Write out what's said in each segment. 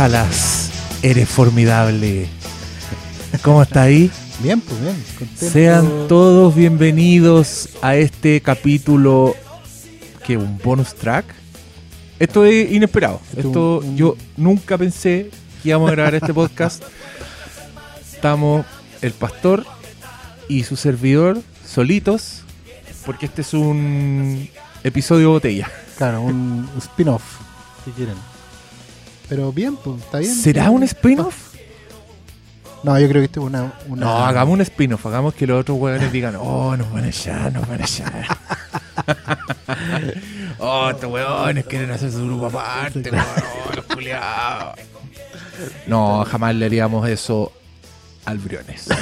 Salas, eres formidable. ¿Cómo está ahí? Bien, pues bien, contento. Sean todos bienvenidos a este capítulo que un bonus track. Esto es inesperado. Esto un- yo nunca pensé que íbamos a grabar este podcast. Estamos el pastor y su servidor solitos porque este es un episodio botella. Claro, un spin-off, si quieren. Pero bien, pues está bien. ¿Será un spin-off? No, yo creo que esto es una, una. No, hagamos un spin-off, hagamos que los otros hueones digan, oh, nos van a echar, nos van a echar. oh, estos hueones quieren hacer su grupo aparte, weón, oh, los culiados. No, jamás le haríamos eso al Briones.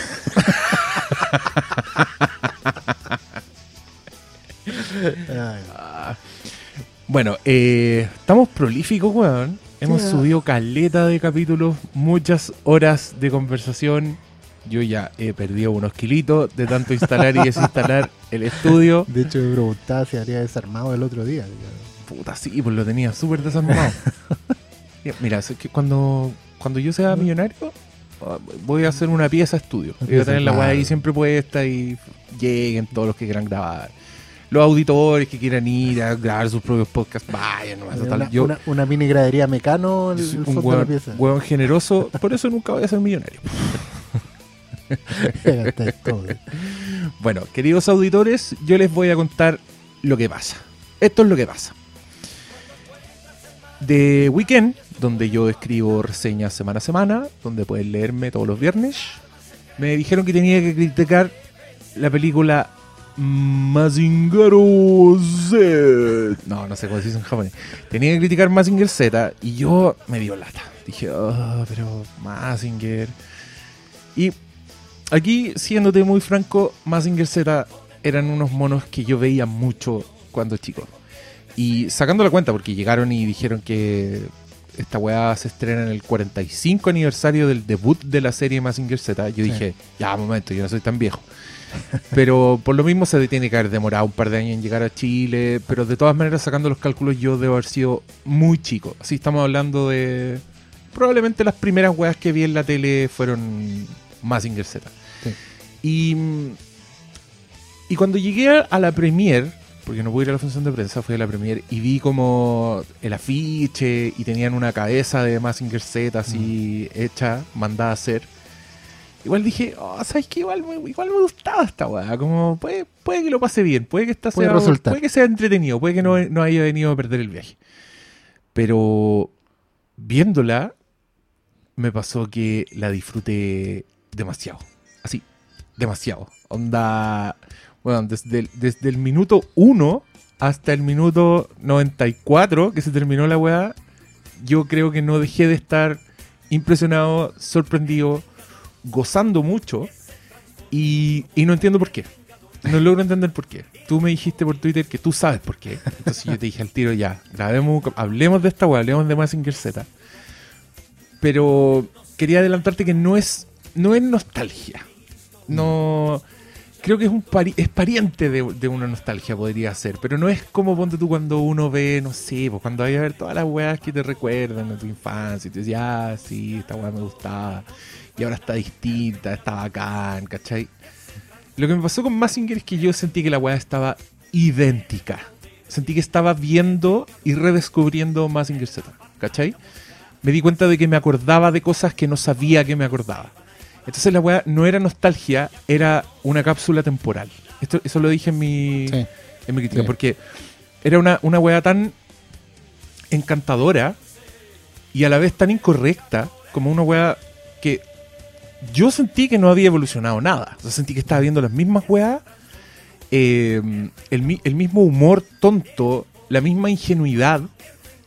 Ay, Bueno, eh, estamos prolíficos, weón. Hemos subido caleta de capítulos, muchas horas de conversación. Yo ya he perdido unos kilitos de tanto instalar y desinstalar el estudio. De hecho, me preguntaba si habría desarmado el otro día. Puta, sí, pues lo tenía súper desarmado. Mira, es que cuando, cuando yo sea millonario, ah, voy a hacer una pieza estudio. Voy a tener la weá ahí siempre puesta y lleguen todos los que quieran grabar. Los auditores que quieran ir a grabar sus propios podcasts, vayan nomás. Una, yo una, una mini gradería mecano el soy un de hueón, generoso, por eso nunca voy a ser millonario. Bueno, queridos auditores, yo les voy a contar lo que pasa. Esto es lo que pasa. De Weekend, donde yo escribo reseñas semana a semana, donde pueden leerme todos los viernes, me dijeron que tenía que criticar la película Mazinger Z. No, no sé cómo se dice en japonés. Tenía que criticar Mazinger Z y yo me dio lata. Dije, oh, pero Mazinger. Y aquí, siéndote muy franco, Mazinger Z eran unos monos que yo veía mucho cuando chico. Y sacando la cuenta, porque llegaron y dijeron que esta weá se estrena en el 45 aniversario del debut de la serie Mazinger Z, yo Sí. dije, ya, momento, yo no soy tan viejo. Pero por lo mismo se tiene que haber demorado un par de años en llegar a Chile, pero de todas maneras, sacando los cálculos, yo debo haber sido muy chico. Así estamos hablando de... Probablemente las primeras weas que vi en la tele fueron Mazinger Z. Sí. Y, y cuando llegué a la premier, porque no pude ir a la función de prensa, fui a la premier y vi como el afiche y tenían una cabeza de Mazinger Z así hecha, mandada a hacer. Igual dije, oh, ¿sabes qué? Igual, me- igual me gustaba esta weá. Como puede, puede que lo pase bien, puede que esta Puede sea, resultar. puede que sea entretenido, puede que no, no haya venido a perder el viaje. Pero viéndola, me pasó que la disfruté demasiado. Así, demasiado. Onda, bueno, desde el, desde el minuto 1 hasta el minuto 94 que se terminó la weá, yo creo que no dejé de estar impresionado, sorprendido, gozando mucho y, y no entiendo por qué. No logro entender por qué. Tú me dijiste por Twitter que tú sabes por qué. Entonces yo te dije al tiro ya, grabemos, hablemos de esta weá, hablemos de Mazinger Z. Pero quería adelantarte que no es, no es nostalgia. No. Creo que es un es pariente de, de una nostalgia, podría ser. Pero no es como ponte tú cuando uno ve, no sé, pues cuando hay a ver todas las weas que te recuerdan de tu infancia. Y te dices, ah, sí, esta wea me gustaba. Y ahora está distinta, está bacán, ¿cachai? Lo que me pasó con Massinger es que yo sentí que la weá estaba idéntica. Sentí que estaba viendo y redescubriendo Massinger Z, ¿cachai? Me di cuenta de que me acordaba de cosas que no sabía que me acordaba. Entonces la weá no era nostalgia, era una cápsula temporal. Esto, eso lo dije en mi, Sí. en mi crítica, Sí. porque era una, una weá tan encantadora y a la vez tan incorrecta como una weá que yo sentí que no había evolucionado nada. O sea, sentí que estaba viendo las mismas weas, eh, el, mi- el mismo humor tonto, la misma ingenuidad,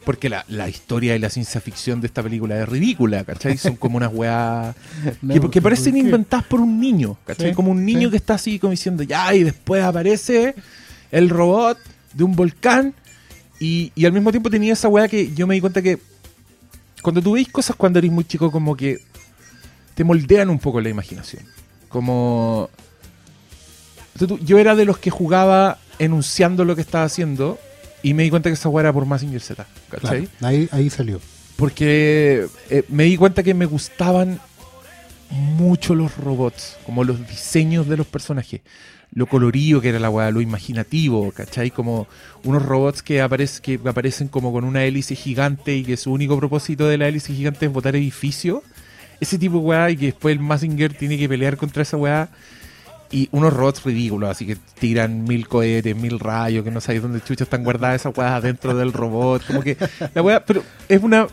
porque la, la historia y la ciencia ficción de esta película es ridícula, ¿cachai? Son como unas weas No, que, que ¿por parecen inventadas por un niño, ¿cachai? Sí, como un niño sí. que está así como diciendo, ya, y después aparece el robot de un volcán, y, y al mismo tiempo tenía esa wea que yo me di cuenta que cuando tú veis cosas cuando eres muy chico, como que te moldean un poco la imaginación. Como. Yo era de los que jugaba enunciando lo que estaba haciendo Y me di cuenta que esa weá era por Mazinger Z, Claro, ¿cachai? ahí, ahí salió. Porque eh, me di cuenta que me gustaban mucho los robots, como los diseños de los personajes, lo colorido que era la weá, lo imaginativo, ¿cachai? Como unos robots que, aparec- que aparecen como con una hélice gigante y que su único propósito de la hélice gigante es botar edificios. Ese tipo de weá y que después el Mazinger tiene que pelear contra esa weá. Y unos robots ridículos, así que tiran mil cohetes, mil rayos, que no sabéis dónde chucha están guardadas esas weas dentro del robot. Como que la weá, pero es una.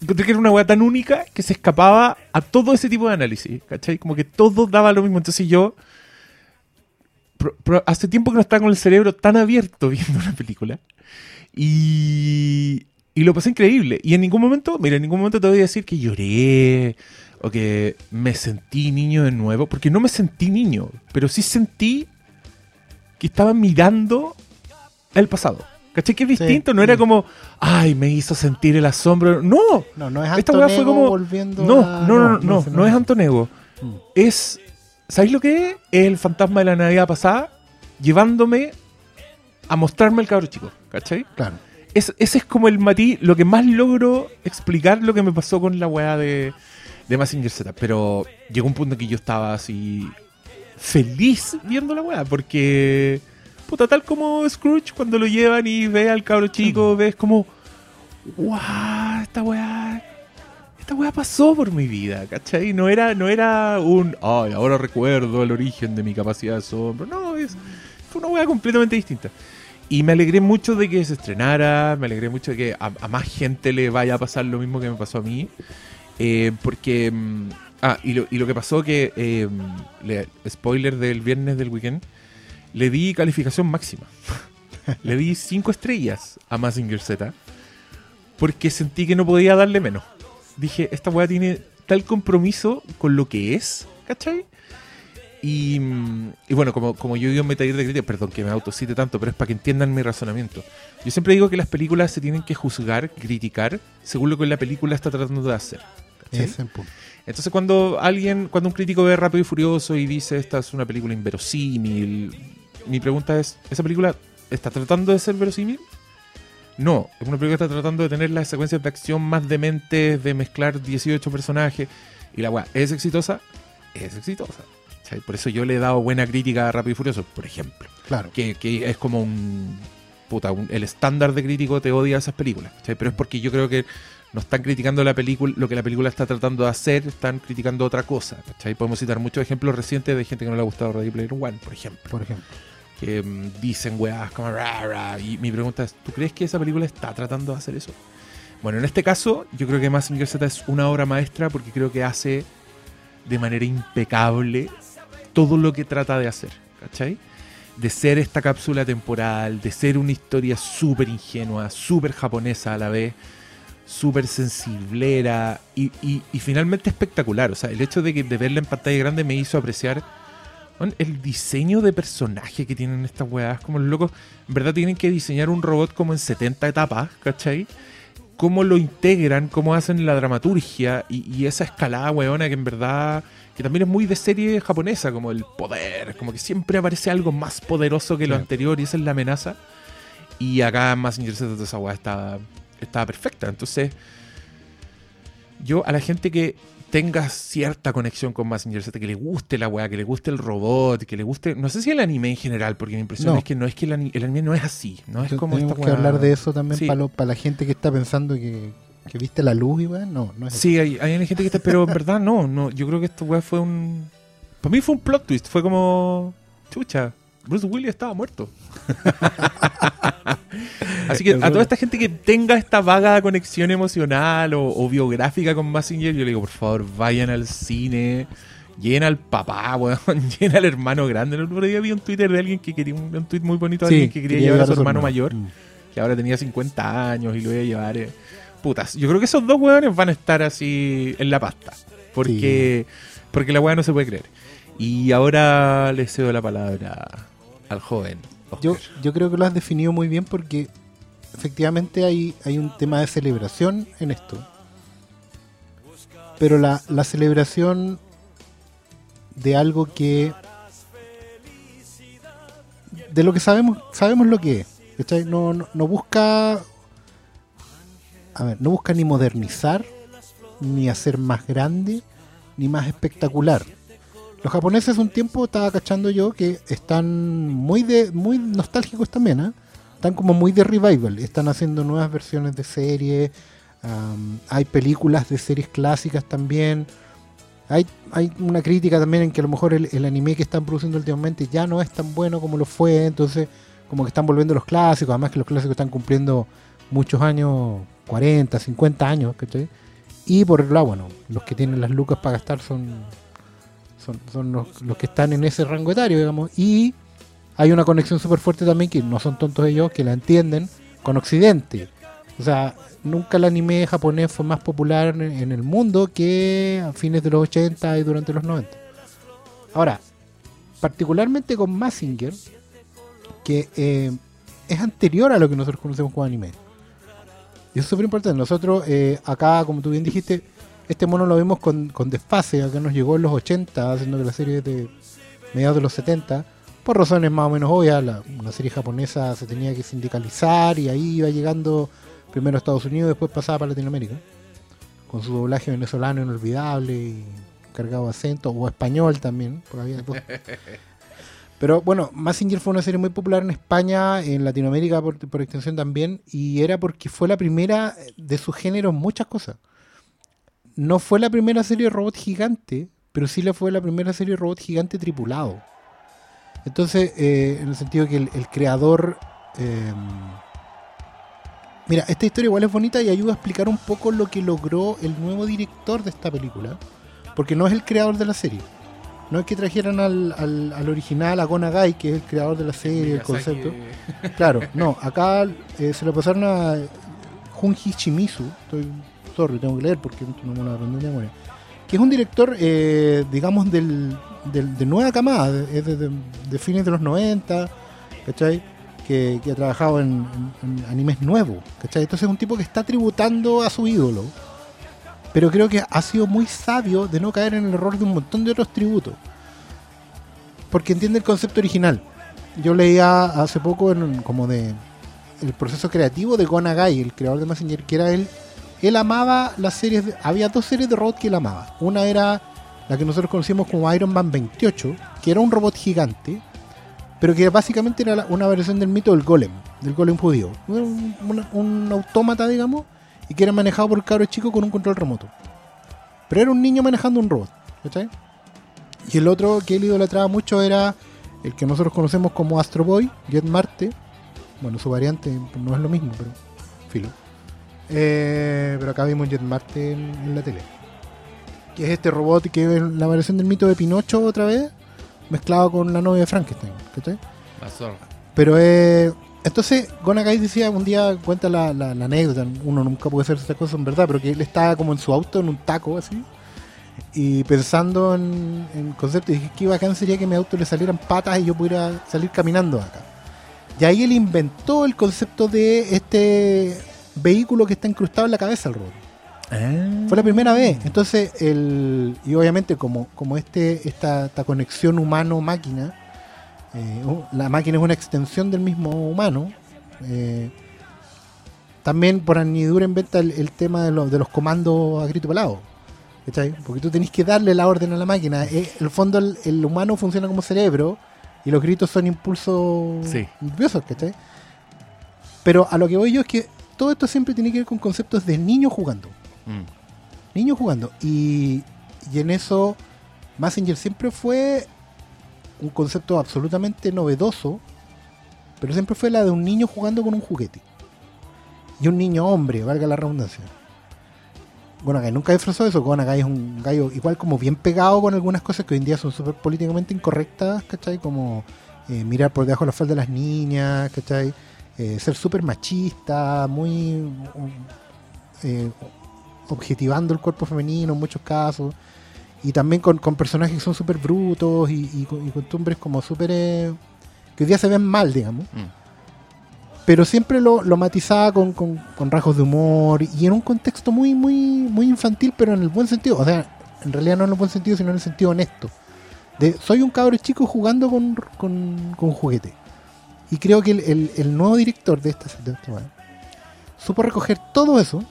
Encontré que era una weá tan única que se escapaba a todo ese tipo de análisis, ¿cachai? Como que todo daba lo mismo. Entonces yo. hace tiempo que no estaba con el cerebro tan abierto viendo una película. Y. Y lo pasé increíble. Y en ningún momento, mira, en ningún momento te voy a decir que lloré o que me sentí niño de nuevo, porque no me sentí niño, pero sí sentí que estaba mirando el pasado. ¿Cachai? Que es Sí. distinto, no era como, ay, me hizo sentir el asombro. No, No, no es Esta weá fue Antonego como- volviendo no, a- no, no, no, no, no es Antonego. Mm. Es, ¿sabéis lo que es? Es el fantasma de la Navidad pasada llevándome a mostrarme el cabro chico, ¿cachai? Claro. Es- ese es como el matiz, lo que más logro explicar lo que me pasó con la weá de, de Mazinger Z. Pero llegó un punto en que yo estaba así feliz viendo la weá, porque puta, tal como Scrooge cuando lo llevan y ve al cabro chico, ves como, wow, esta weá, esta weá pasó por mi vida, ¿cachai? No era, no era un, ay, ahora recuerdo el origen de mi capacidad de asombro, no, es, fue una weá completamente distinta. Y me alegré mucho de que se estrenara, me alegré mucho de que a, a más gente le vaya a pasar lo mismo que me pasó a mí. eh, porque. mm, ah, y lo, y lo que pasó que. eh, le- spoiler del viernes del weekend. Le di calificación máxima. le di 5 estrellas a Mazinger Z. Porque sentí que no podía darle menos. Dije, esta weá tiene tal compromiso con lo que es, ¿cachai? Y, y bueno, como, como yo digo en mi taller de crítica, perdón que me autocite tanto, pero es para que entiendan mi razonamiento. Yo siempre digo que las películas se tienen que juzgar, criticar, según lo que la película está tratando de hacer. Entonces cuando alguien, cuando un crítico ve Rápido y Furioso y dice esta es una película inverosímil, mi pregunta es, ¿esa película está tratando de ser verosímil? No, es una película que está tratando de tener las secuencias de acción más dementes, de mezclar 18 personajes. Y la weá, ¿es exitosa? Es exitosa. ¿Cachai? Por eso yo le he dado buena crítica a Rápido y Furioso, por ejemplo. Claro. Que, que es como un... Puta, un- el estándar de crítico te odia esas películas. ¿cachai? Pero es porque yo creo que no están criticando la película, lo que la película está tratando de hacer, están criticando otra cosa. ¿cachai? Podemos citar muchos ejemplos recientes de gente que no le ha gustado Ready Player One, por ejemplo. Por ejemplo. Que mm, dicen weas como "Ra, ra", Y mi pregunta es, ¿tú crees que esa película está tratando de hacer eso? Bueno, en este caso, yo creo que Mazinger Z es una obra maestra porque creo que hace de manera impecable todo lo que trata de hacer, ¿cachai? De ser esta cápsula temporal, de ser una historia súper ingenua, súper japonesa a la vez, súper sensiblera y, y- finalmente espectacular. O sea, el hecho de, que, de verla en pantalla grande me hizo apreciar el diseño de personaje que tienen estas weas. Como los locos, en verdad tienen que diseñar un robot como en 70 etapas, ¿cachai? Cómo lo integran, cómo hacen la dramaturgia y, y esa escalada weona que en verdad que también es muy de serie japonesa, como el poder, como que siempre aparece algo más poderoso que lo Sí. anterior y esa es la amenaza. Y acá Mazinger Z toda esa weá estaba, estaba perfecta. Entonces, yo a la gente que tenga cierta conexión con Mazinger Z, que le guste la weá, que le guste el robot, que le guste, no sé si el anime en general, porque mi impresión No. es que no es que el, ani- el anime no es así, no es como Tenemos esta que weá- hablar de eso también Sí. para la gente que está pensando que, que viste la luz y weón. No, no es. Sí, hay, hay gente que está, pero en verdad no, no, yo creo que esta weá fue un... Para mí fue un plot twist, fue como... Chucha, Bruce Willis estaba muerto. Así que a toda esta gente que tenga esta vaga conexión emocional o, o biográfica con Massinger, yo le digo, por favor, vayan al cine, llena al papá, weón, llena al hermano grande. El otro día vi un Twitter de alguien que quería un, un tweet muy bonito de Sí, alguien que quería, llevar a su hermano mayor, Mm. que ahora tenía 50 años y lo iba a llevar. eh. Putas, yo creo que esos dos weones van a estar así en la pasta. Porque, porque la weá no se puede creer. Y ahora le cedo la palabra al joven. Yo, yo creo que lo has definido muy bien porque efectivamente hay, hay un tema de celebración en esto. Pero la, la celebración de algo que... De lo que sabemos, sabemos lo que es. ¿cachai? No, no, no busca. A ver, no busca ni modernizar, ni hacer más grande, ni más espectacular. Los japoneses un tiempo estaba cachando yo que están muy de muy nostálgicos también, ¿ah? Están como muy de revival, están haciendo nuevas versiones de series, am, hay películas de series clásicas también. Hay, hay una crítica también en que a lo mejor el, el anime que están produciendo últimamente ya no es tan bueno como lo fue, entonces como que están volviendo los clásicos, además que los clásicos están cumpliendo muchos años, 40, 50 años, ¿cachai? Y por el lado, bueno, los que tienen las lucas para gastar son, son, los, los que están en ese rango etario, digamos. Y hay una conexión súper fuerte también, que no son tontos ellos, que la entienden, con Occidente. O sea, nunca el anime japonés fue más popular en, en el mundo que a fines de los 80 y durante los 90. Ahora, particularmente con Massinger, que eh, es anterior a lo que nosotros conocemos como anime. Y eso es súper importante. Nosotros, eh, acá, como tú bien dijiste, este mono lo vimos con, con desfase. Acá nos llegó en los 80, haciendo que la serie es de mediados de los 70. Por razones más o menos obvias, la, una serie japonesa se tenía que sindicalizar y ahí iba llegando primero a Estados Unidos, después pasaba para Latinoamérica. Con su doblaje venezolano inolvidable y cargado de acento, o español también, por había. Pero bueno, Massinger fue una serie muy popular en España, en Latinoamérica por, por extensión también, y era porque fue la primera de su género en muchas cosas. No fue la primera serie de robot gigante, pero sí la fue la primera serie de robot gigante tripulado. Entonces, eh, en el sentido que el, el creador... eh, mira, esta historia igual es bonita y ayuda a explicar un poco lo que logró el nuevo director de esta película, porque no es el creador de la serie. No es que trajeran al, al, al original, a Gonagai, que es el creador de la serie, el concepto. Claro, no, acá eh, se lo pasaron a Junji Shimizu. Estoy, sorry, tengo que leer porque no me lo aprendí de memoria. Que es un director, eh, digamos, del, del- de nueva camada, es de, de- de fines de los 90, ¿cachai? Que, que ha trabajado en, en- en animes nuevos, ¿cachai? Entonces es un tipo que está tributando a su ídolo. Pero creo que ha sido muy sabio de no caer en el error de un montón de otros tributos. Porque entiende el concepto original. Yo leía hace poco en, como de el proceso creativo de Gonagai, el creador de Messenger, que era él. Él amaba las series. de- había dos series de robot que él amaba. Una era la que nosotros conocimos como Iron Man 28, que era un robot gigante, pero que básicamente era una versión del mito del golem, del golem judío. Un, un- un autómata, digamos, y que era manejado por el cabro chico con un control remoto. Pero era un niño manejando un robot, ¿cachai? Y el otro que él idolatraba mucho era el que nosotros conocemos como Astro Boy, Jet Marte. Bueno, su variante no es lo mismo, pero filo. Eh, pero acá vimos Jet Marte en, en la tele. Que es este robot que es la variación del mito de Pinocho otra vez, mezclado con la novia de Frankenstein, ¿cachai? La zorra. Pero eh, entonces Gonagai decía un día, cuenta la, la- la anécdota, uno nunca puede hacer estas cosas en verdad, pero que él estaba como en su auto, en un taco así, y pensando en, en concepto, y dije, qué bacán sería que a mi auto le salieran patas y yo pudiera salir caminando acá. Y ahí él inventó el concepto de este vehículo que está incrustado en la cabeza del robot. Fue la primera vez. Entonces, el, y obviamente como, como este, esta, esta conexión humano-máquina, eh, la máquina es una extensión del mismo humano, eh, también por añadidura inventa el, el tema de, lo- de los comandos a grito pelado. ¿cachai? Porque tú tenés que darle la orden a la máquina. Eh, en el fondo, el, el humano funciona como cerebro y los gritos son impulsos Sí. nerviosos, ¿cachai? Pero a lo que voy yo es que todo esto siempre tiene que ver con conceptos de niños jugando Mm. niños jugando. Y, y en eso, Messenger siempre fue un concepto absolutamente novedoso, pero siempre fue la de un niño jugando con un juguete. Y un niño hombre, valga la redundancia. Gonagai nunca disfrazó eso. Gonagai es un gallo igual como bien pegado con algunas cosas que hoy en día son súper políticamente incorrectas, ¿cachai? Como eh, mirar por debajo de la falda de las niñas, ¿cachai? Eh, ser súper machista, muy... eh, objetivando el cuerpo femenino en muchos casos. Y también con, con personajes que son súper brutos y, y y costumbres como súper... eh, que hoy día se ven mal, digamos. Mm. Pero siempre lo, lo matizaba con, con- con rasgos de humor y en un contexto muy, muy, muy infantil, pero en el buen sentido. O sea, en realidad no en el buen sentido, sino en el sentido honesto. De, soy un cabro chico jugando con, con, con juguete. Y creo que el, el- nuevo director de esta, weá supo recoger todo eso,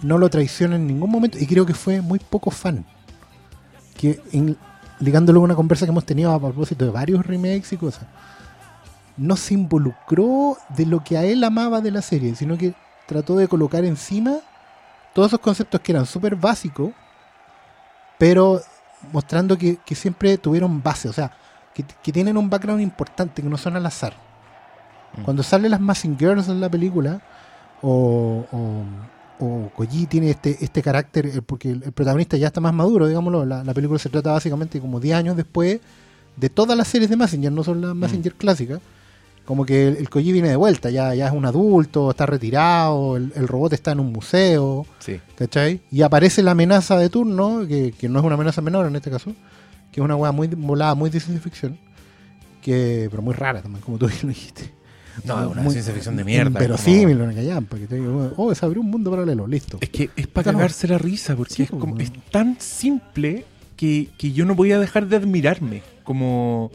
no lo traiciona en ningún momento y creo que fue muy poco fan. Que en- ligándolo a una conversa que hemos tenido a propósito de varios remakes y cosas, no se involucró de lo que a él amaba de la serie, sino que trató de colocar encima todos esos conceptos que eran súper básicos, pero mostrando que, que siempre tuvieron base, o sea, que, que tienen un background importante, que no son al azar. Mm. Cuando salen las Massing Girls en la película, o, o, o Koji tiene este, este carácter, eh, porque el, el protagonista ya está más maduro, digámoslo, la, la película se trata básicamente como 10 años después de todas las series de Massinger, no son las Massinger clásicas, como que el, el Koji viene de vuelta, ya, ya es un adulto, está retirado, el, el robot está en un museo, Sí. ¿cachai? Y aparece la amenaza de turno, que, que no es una amenaza menor en este caso, que es una weá muy volada, muy de ciencia ficción, que, pero muy rara también, como tú bien lo dijiste. No, es una Muy- ciencia ficción de mierda. Pero como- sí, me lo callan, porque te digo, oh, se abrió un mundo paralelo, listo. Es que es para cagarse la risa, porque Sí, es, como, es tan simple que, que yo no podía dejar de admirarme. Como,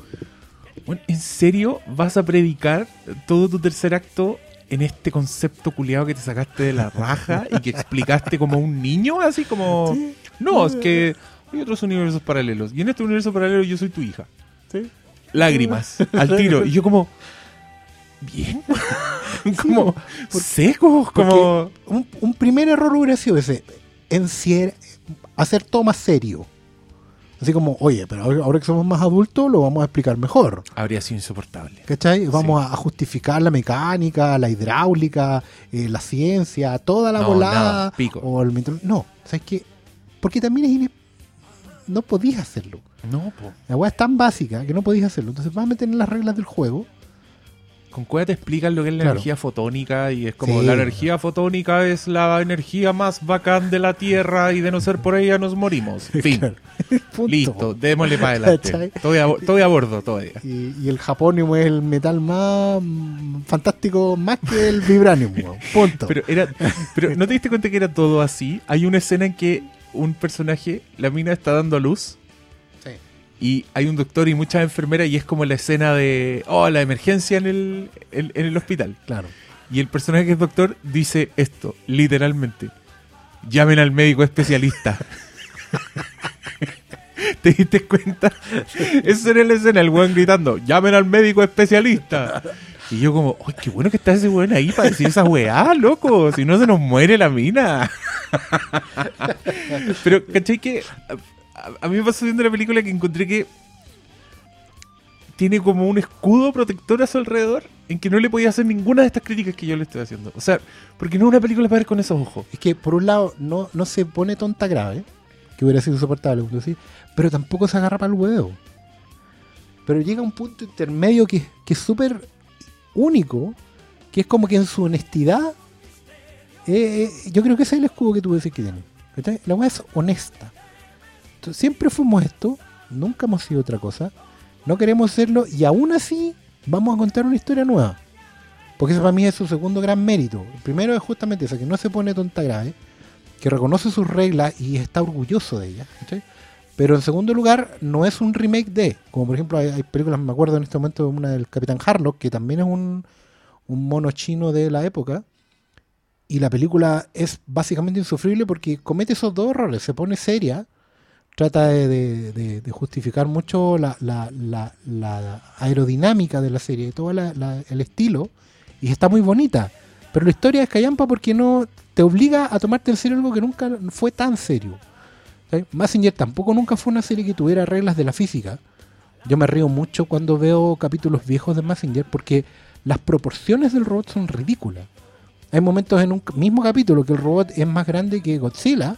bueno, ¿en serio vas a predicar todo tu tercer acto en este concepto culiado que te sacaste de la raja y que explicaste como un niño? Así como, no, es que hay otros universos paralelos. Y en este universo paralelo yo soy tu hija. Sí. Lágrimas, al tiro. Y yo como, bien. como, secos, como... Un, un primer error hubiera sido ese, encier- hacer todo más serio. Así como, oye, pero ahora, que somos más adultos lo vamos a explicar mejor. Habría sido insoportable. ¿Cachai? Vamos a, a justificar la mecánica, la hidráulica, eh, la ciencia, toda la No, volada. nada, pico. O el No, ¿sabes qué? Porque también es ine- no podías hacerlo. No, po. La weá es tan básica que no podías hacerlo. Entonces vas a meter en las reglas del juego. Con Cueva te explican lo que es la Claro. energía fotónica y es como Sí. la energía fotónica es la energía más bacán de la Tierra y de no ser por ella nos morimos. Fin. Claro. Listo, démosle para adelante. Estoy a, estoy a bordo todavía. Y, y el japonium es el metal más fantástico, más que el vibranium. Punto. Pero era, pero ¿no te diste cuenta que era todo así? Hay una escena en que un personaje, la mina está dando a luz Sí. y hay un doctor y muchas enfermeras y es como la escena de, oh, la emergencia en el, en- en el hospital. Claro. Y el personaje que es doctor dice esto, literalmente. Llamen al médico especialista. ¿Te diste cuenta? Eso era la escena, el weón gritando, llamen al médico especialista. Y yo como, ¡ay, qué bueno que está ese weón ahí para decir esa weá, loco! Si no se nos muere la mina. Pero, ¿cachai que? A, mí me pasó viendo la película que encontré que tiene como un escudo protector a su alrededor en que no le podía hacer ninguna de estas críticas que yo le estoy haciendo. O sea, porque no es una película para ver con esos ojos. Es que por un lado no, no se pone tonta grave, que hubiera sido decís, pero tampoco se agarra para el huevo. Pero llega un punto intermedio que, que es súper único, que es como que en su honestidad, eh, eh, yo creo que ese es el escudo que tú decís que tiene. La weá es honesta. Siempre fuimos esto, nunca hemos sido otra cosa, no queremos serlo y aún así vamos a contar una historia nueva. Porque eso para mí es su segundo gran mérito. El primero es justamente eso, que no se pone tonta grave, que reconoce sus reglas y está orgulloso de ellas. Pero en segundo lugar, no es un remake de, como por ejemplo hay, películas, me acuerdo en este momento una del Capitán Harlock, que también es un, un mono chino de la época, y la película es básicamente insufrible porque comete esos dos errores, se pone seria, trata de, justificar mucho la, la- la- la aerodinámica de la serie, todo la- la- el estilo, y está muy bonita. Pero la historia es callampa porque no te obliga a tomarte en serio algo que nunca fue tan serio. ¿Sí? Massinger tampoco nunca fue una serie que tuviera reglas de la física. Yo me río mucho cuando veo capítulos viejos de Massinger porque las proporciones del robot son ridículas. Hay momentos en un mismo capítulo que el robot es más grande que Godzilla.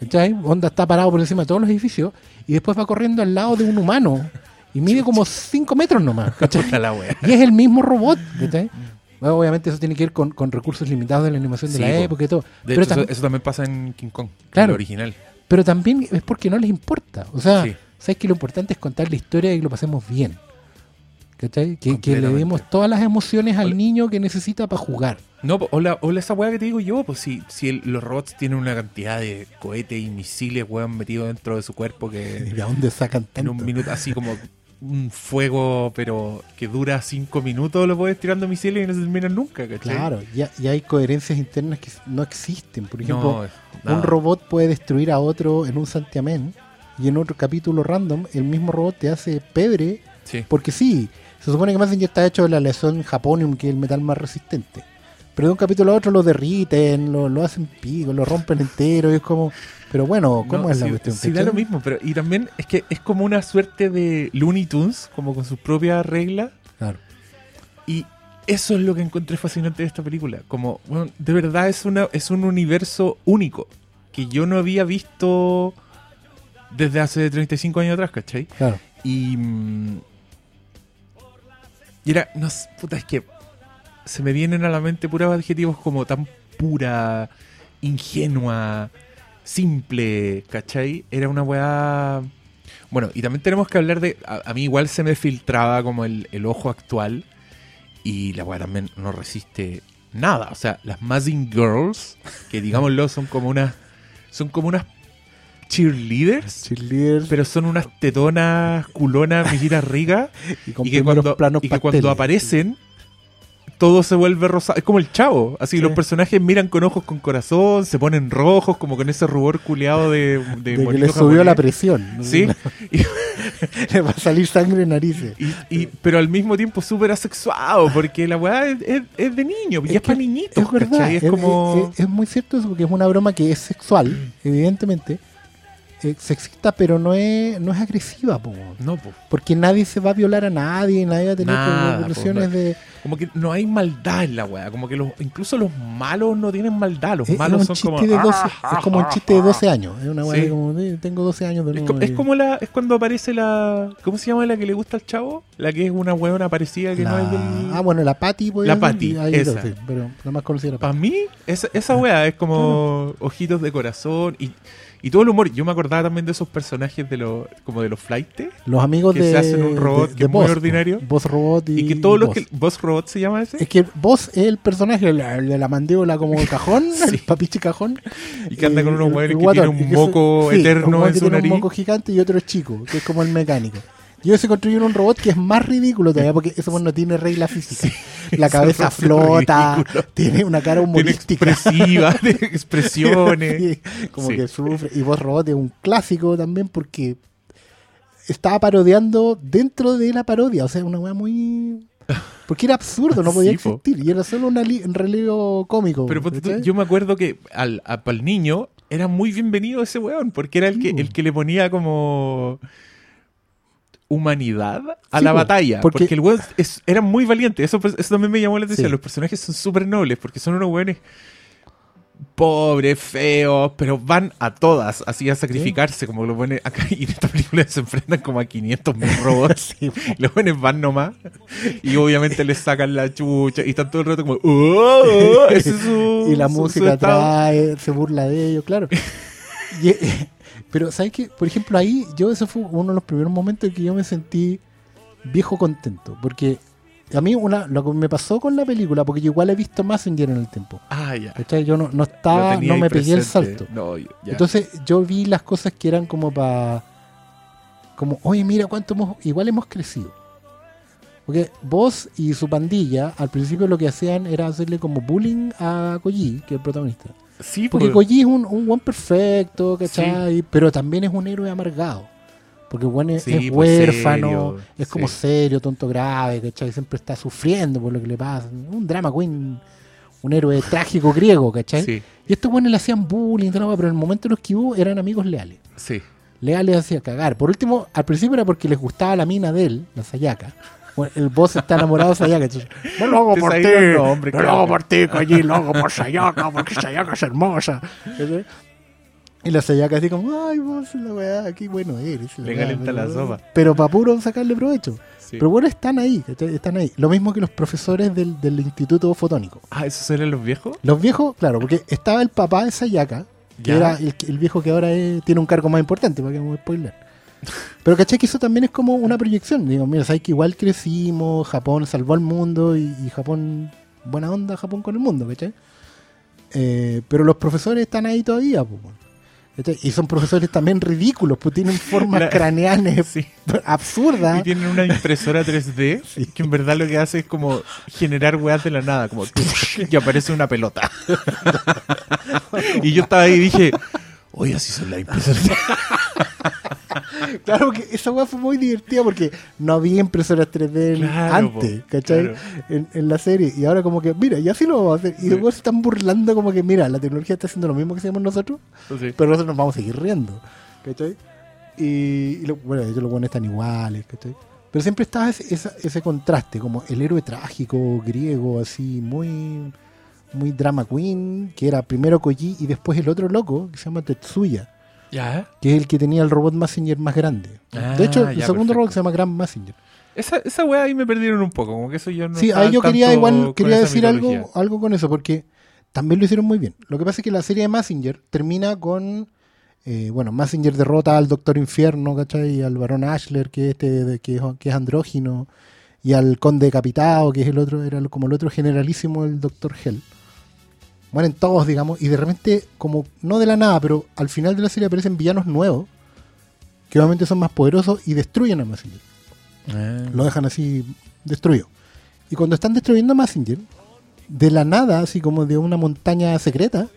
¿cachai? Onda está parado por encima de todos los edificios y después va corriendo al lado de un humano y mide como 5 metros nomás. Y es el mismo robot. ¿cachai? Bueno, obviamente eso tiene que ver con, con recursos limitados de la animación de Sí, la po. época y todo. De Pero, hecho, eso, eso también pasa en King Kong, Claro. el original. Pero también es porque no les importa. O sea, Sí. sabes que lo importante es contar la historia y que lo pasemos bien. ¿Cachai? Que, que le demos todas las emociones al niño que necesita para jugar. No, po, hola, hola esa weá que te digo yo, pues si, si el- los robots tienen una cantidad de cohetes y misiles, weón, metidos dentro de su cuerpo que ¿De dónde sacan en tanto? un minuto, así como un fuego, pero que dura cinco minutos, lo puedes tirando misiles y no se terminan nunca, ¿cachai? Claro, ya, ya hay coherencias internas que no existen. Por ejemplo, No, un robot puede destruir a otro en un santiamén y en otro capítulo random el mismo robot te hace pebre Sí. porque sí, se supone que Messenger está hecho de la aleación japonium que es el metal más resistente. Pero de un capítulo a otro lo derriten, lo, lo hacen pico, lo rompen entero y es como... Pero bueno, ¿cómo No, es la cuestión? Sí, da ¿cachai? lo mismo, pero y también es que es como una suerte de Looney Tunes, como con sus propias reglas. Claro. Y eso es lo que encontré fascinante de esta película. Como, bueno, de verdad es, una, es un universo único que yo no había visto desde hace 35 años atrás, ¿cachai? Claro. Y. mm, Y era. No puta, es que. Se me vienen a la mente puros adjetivos como tan pura, ingenua, simple, ¿cachai? Era una weá. Bueno, y también tenemos que hablar de. A, a mí igual se me filtraba como el, el ojo actual. Y la weá también no resiste nada. O sea, las Mazing Girls, que digámoslo, son como unas. Son como unas cheerleaders. Cheerleaders Pero son unas tetonas, culonas, mijitas ricas. y que, cuando, planos y que cuando aparecen, todo se vuelve rosado. Es como el chavo. Así Sí. los personajes miran con ojos con corazón, se ponen rojos, como con ese rubor culeado de, de, de que le subió la presión. Sí. Y, le va a salir sangre en narices. y- y- pero al mismo tiempo súper asexuado, porque la weá es, es- es de niño, y Es es, para niñitos, Es verdad. Es, como... muy cierto eso porque es una broma que es sexual, evidentemente, sexista, pero no es, no es agresiva, po, no, po. porque nadie se va a violar a nadie, nadie va a tener Nada, de... como que no hay maldad en la weá. Como que los, incluso los malos no tienen maldad. Los Es, es malos un son chiste como. de 12, "Ah, es como un chiste de 12 años, es una weá Sí. como, eh, tengo 12 años de Es, nuevo es y- como la es cuando aparece la ¿cómo se llama la que le gusta al chavo? La que es una huevona parecida que no es del Ah, bueno, la Patty, podría La Patty, esa. pero la más conocida Para mí esa, esa wea es como ojitos de corazón y, y todo el humor. Yo me acordaba también de esos personajes de los como de los flightes Los amigos que de... se hacen un robot de- que de es muy Boss, ordinario. Boss Robot y... y, que todos los Boss. que Boss Robot se llama ese Es que vos es el personaje de la mandíbula como el cajón, Sí. el papiche cajón. y que anda con unos el- hueones el que tiene un que moco sí, eterno en que su nariz. un moco gigante y otro es chico, que es como el mecánico. Y ellos se construyeron un robot que es más ridículo todavía porque ese no tiene regla física. la cabeza flota, tiene una cara Tiene humorística. expresiva, tiene expresiones. Sí, como Sí. que sufre. Y Voz Robot es un clásico también porque estaba parodiando dentro de la parodia. O sea, una weá muy. Porque era absurdo, no podía existir. Y era solo li- un relevo cómico. Pero ¿cachai? yo me acuerdo que al, a- pa'l niño era muy bienvenido ese weón, porque era el que, el que le ponía como humanidad a Sí, la batalla. porque- Porque, el weón es- era muy valiente. Eso, pues, eso también me llamó la atención. Sí. Los personajes son súper nobles, porque son unos weones pobres, feos, pero van a todas, así a sacrificarse, como los buenos acá. Y en esta película se enfrentan como a 500 mil robots. Los buenos van nomás. Y obviamente les sacan la chucha. Y están todo el rato como. "Oh, oh", ese es su- y la su- música trae, se burla de ellos, claro. Y, pero, ¿sabes qué? Por ejemplo, ahí, yo ese fue uno de los primeros momentos en que yo me sentí viejo contento. Porque a mí, una, lo que me pasó con la película, porque yo igual he visto Messenger en el tiempo. Ah, ya. ¿cachai? Yo no, no estaba, no me pegué el salto. No, ya. Entonces yo vi las cosas que eran como para... Como, oye, mira cuánto hemos... Igual hemos crecido. Porque vos y su pandilla, al principio lo que hacían era hacerle como bullying a Koji, que es el protagonista. Sí, Porque pues, Koji es un, un buen perfecto, ¿cachai? Pero también es un héroe amargado. Porque el buen es, Sí, es pues, huérfano, serio, es como sí. serio, tonto grave, ¿cachai? Siempre está sufriendo por lo que le pasa. Un drama queen, un héroe trágico griego, ¿cachai? Sí, Y estos buenos le hacían bullying, pero en el momento en los que hubo eran amigos leales. sí. Leales hacía cagar. Por último, al principio era porque les gustaba la mina de él, la Sayaka. Bueno, el boss está enamorado de Sayaka. no lo hago por ti, el nombre, no lo hago por ti, Koji, lo hago por Sayaka, porque Sayaka es hermosa. Y la Sayaka así como, ay, vos, la weá, qué bueno eres. Le calienta la sopa. Pero para puro sacarle provecho. sí. Pero bueno, están ahí, están ahí. Lo mismo que los profesores del, del Instituto Fotónico. Ah, ¿esos eran los viejos? Los viejos, claro, porque estaba el papá de Sayaka, que Ya. era el, el viejo que ahora es- tiene un cargo más importante, para que no me spoiler. Pero caché que eso también es como una proyección. Digo, mira, sabes que igual crecimos, Japón salvó al mundo y, y Japón, buena onda Japón con el mundo, ¿cachai? Eh, pero los profesores están ahí todavía, pues. Y son profesores también ridículos, pues tienen formas La- craneales Sí. absurdas. Y tienen una impresora 3D que en verdad lo que hace es como generar weas de la nada, como y aparece una pelota. y yo estaba ahí y dije, oye, así son las impresoras. Claro que esa weá fue muy divertida porque no había impresoras 3D en- Claro, antes, po, ¿cachai? claro. En, en la serie. Y ahora como que, mira, y así lo vamos a hacer. Y Sí. después se están burlando como que, mira, la tecnología está haciendo lo mismo que hacemos nosotros, Entonces, pero nosotros nos vamos a seguir riendo, ¿cachai? Y, y lo- bueno, ellos los buenos están iguales, ¿cachai? Pero siempre estaba ese, ese contraste, como el héroe trágico, griego, así, muy, muy drama queen, que era primero Koji y después el otro loco, que se llama Tetsuya ya. que es el que tenía el robot Messenger más grande. Ah, de hecho, el ya, segundo perfecto. robot se llama Grand Messenger. Esa, esa wea ahí me perdieron un poco, como que eso yo no sí, ahí yo quería igual quería decir algo, mitología. algo con eso, porque también lo hicieron muy bien. Lo que pasa es que la serie de Messenger termina con, eh, bueno, Messenger derrota al Doctor Infierno, ¿cachai? Y al Barón Ashler, que, es este, que, es, que es andrógino, y al Conde Decapitado, que es el otro, era como el otro generalísimo, el Doctor Hell. Mueren todos, digamos, y de repente, como no de la nada, pero al final de la serie aparecen villanos nuevos, que obviamente son más poderosos y destruyen a Messenger Ah. lo dejan así destruido. Y cuando están destruyendo a Messenger, de la nada, así como de una montaña secreta,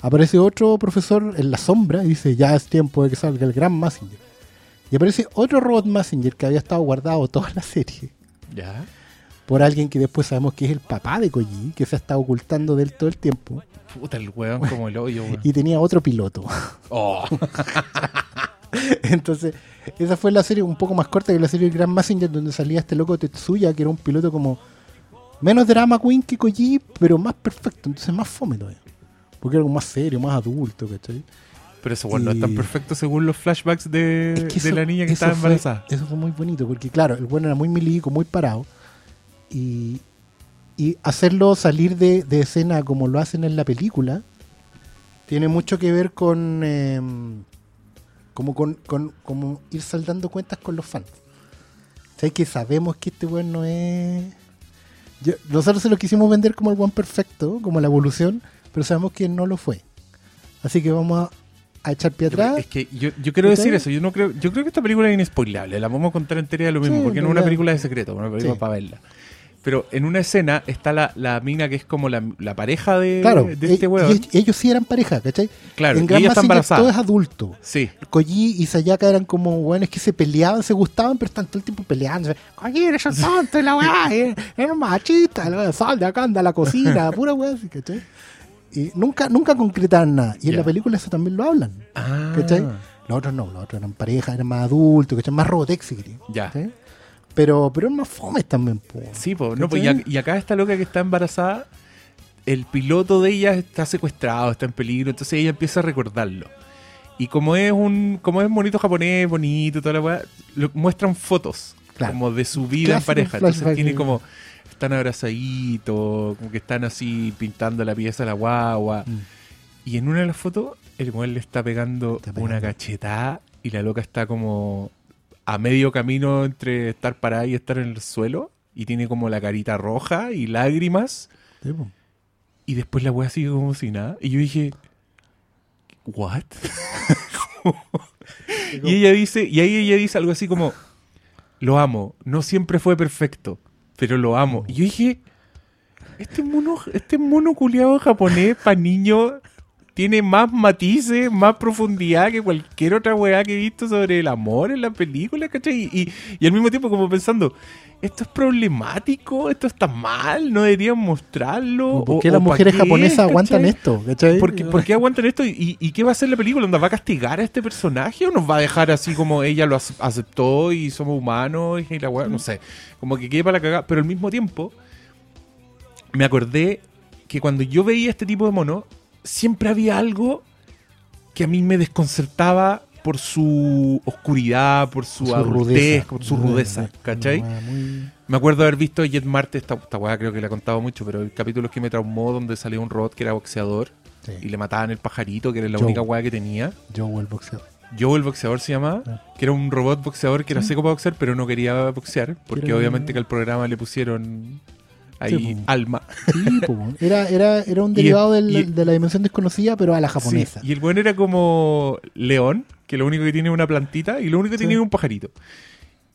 aparece otro profesor en la sombra y dice, ya es tiempo de que salga el gran Messenger. Y aparece otro robot Messenger que había estado guardado toda la serie Ya. Por alguien que después sabemos que es el papá de Koji, que se ha estado ocultando de él todo el tiempo, Puta, el weón como el hoyo, weón. y tenía otro piloto. Oh. Entonces, esa fue la serie un poco más corta que la serie Grand Messenger, donde salía este loco Tetsuya, que era un piloto como menos drama queen que Koji, pero más perfecto, entonces más fome todavía. Porque era como más serio, más adulto, ¿cachai? Pero eso, bueno, no es tan perfecto según los flashbacks de, Es que de la niña que estaba fue- embarazada. eso fue muy bonito, porque claro, el bueno era muy milico, muy parado. Y, y hacerlo salir de, de escena como lo hacen en la película, tiene mucho que ver con. eh, como con, con como ir saldando cuentas con los fans. O sea, que sabemos que este weón no es. yo- nosotros se lo quisimos vender como el one perfecto, como la evolución, pero sabemos que no lo fue. Así que vamos a, a echar pie atrás. Es que yo, yo quiero decir eso. Yo no creo, yo creo que esta película es inespoilable. La vamos a contar entera de lo mismo, Sí, porque no es una película de secreto, una película Sí. para verla. Pero en una escena está la, la mina que es como la, la pareja de, Claro, de este e- weón. y ellos- sí eran pareja, ¿cachai? Claro, en y Gran está embarazada. todo es adulto. Sí, Koji y Sayaka eran como weones que se peleaban, se gustaban, pero están todo el tiempo peleando. Koji, eres un tonto, y la weá, eh, eres machista, la weá, sal de acá, anda a la cocina, pura weá, ¿cachai? Y nunca, nunca concretaron nada. Y en la película eso también lo hablan, Ah, ¿cachai? Los otros no, los otros eran pareja, eran más adultos, ¿cachai? Más Robotexi, creo, Ya. ¿cachai? Pero, pero eran más fomes también, po. Sí, pues, no, pues, y, acá esta loca que está embarazada, el piloto de ella está secuestrado, está en peligro, entonces ella empieza a recordarlo. Y como es un como es bonito japonés, bonito, toda la weá, muestran fotos Claro. como de su vida en pareja. Entonces tiene como, están abrazaditos, como que están así pintando la pieza a la guagua. Mm. Y en una de las fotos, el weón le está pegando Está una pegando. cachetada y la loca está como a medio camino entre estar parada y estar en el suelo. Y tiene como la carita roja y lágrimas. Sí, po. Y después la weá sigue como si nada. Y yo dije, ¿what? y ella dice, y ahí ella dice algo así como, lo amo, no siempre fue perfecto, pero lo amo. Y yo dije, este mono, este mono culiado japonés para niños tiene más matices, más profundidad que cualquier otra weá que he visto sobre el amor en la película, ¿cachai? Y, y- y al mismo tiempo como pensando, esto es problemático, esto está mal, no deberían mostrarlo. ¿Por qué o las mujeres qué, japonesas aguantan esto? ¿cachai? ¿Por qué, por qué aguantan esto? ¿Y, y qué va a hacer la película? ¿Nos va a castigar a este personaje o nos va a dejar así como ella lo ac- aceptó y somos humanos y la weá? No sé. Como que quede para la cagada. Pero al mismo tiempo, me acordé que cuando yo veía este tipo de mono, siempre había algo que a mí me desconcertaba por su oscuridad, por su, adultez, por su rudeza, ¿cachai? Muy- Me acuerdo haber visto a Jet Marte, esta, esta weá creo que le he contado mucho, pero el capítulo que me traumó donde salió un robot que era boxeador Sí. y le mataban el pajarito, que era la Joe. única weá que tenía. Joe el boxeador. Joe el boxeador se llamaba, Ah. que era un robot boxeador que era seco para boxear, pero no quería boxear, porque obviamente que al programa le pusieron ahí Sí, alma. Sí, era, era, era un derivado del- y- de la dimensión desconocida, pero a la japonesa. Sí, Y el buen era como León, que lo único que tiene es una plantita y lo único que tiene es un pajarito.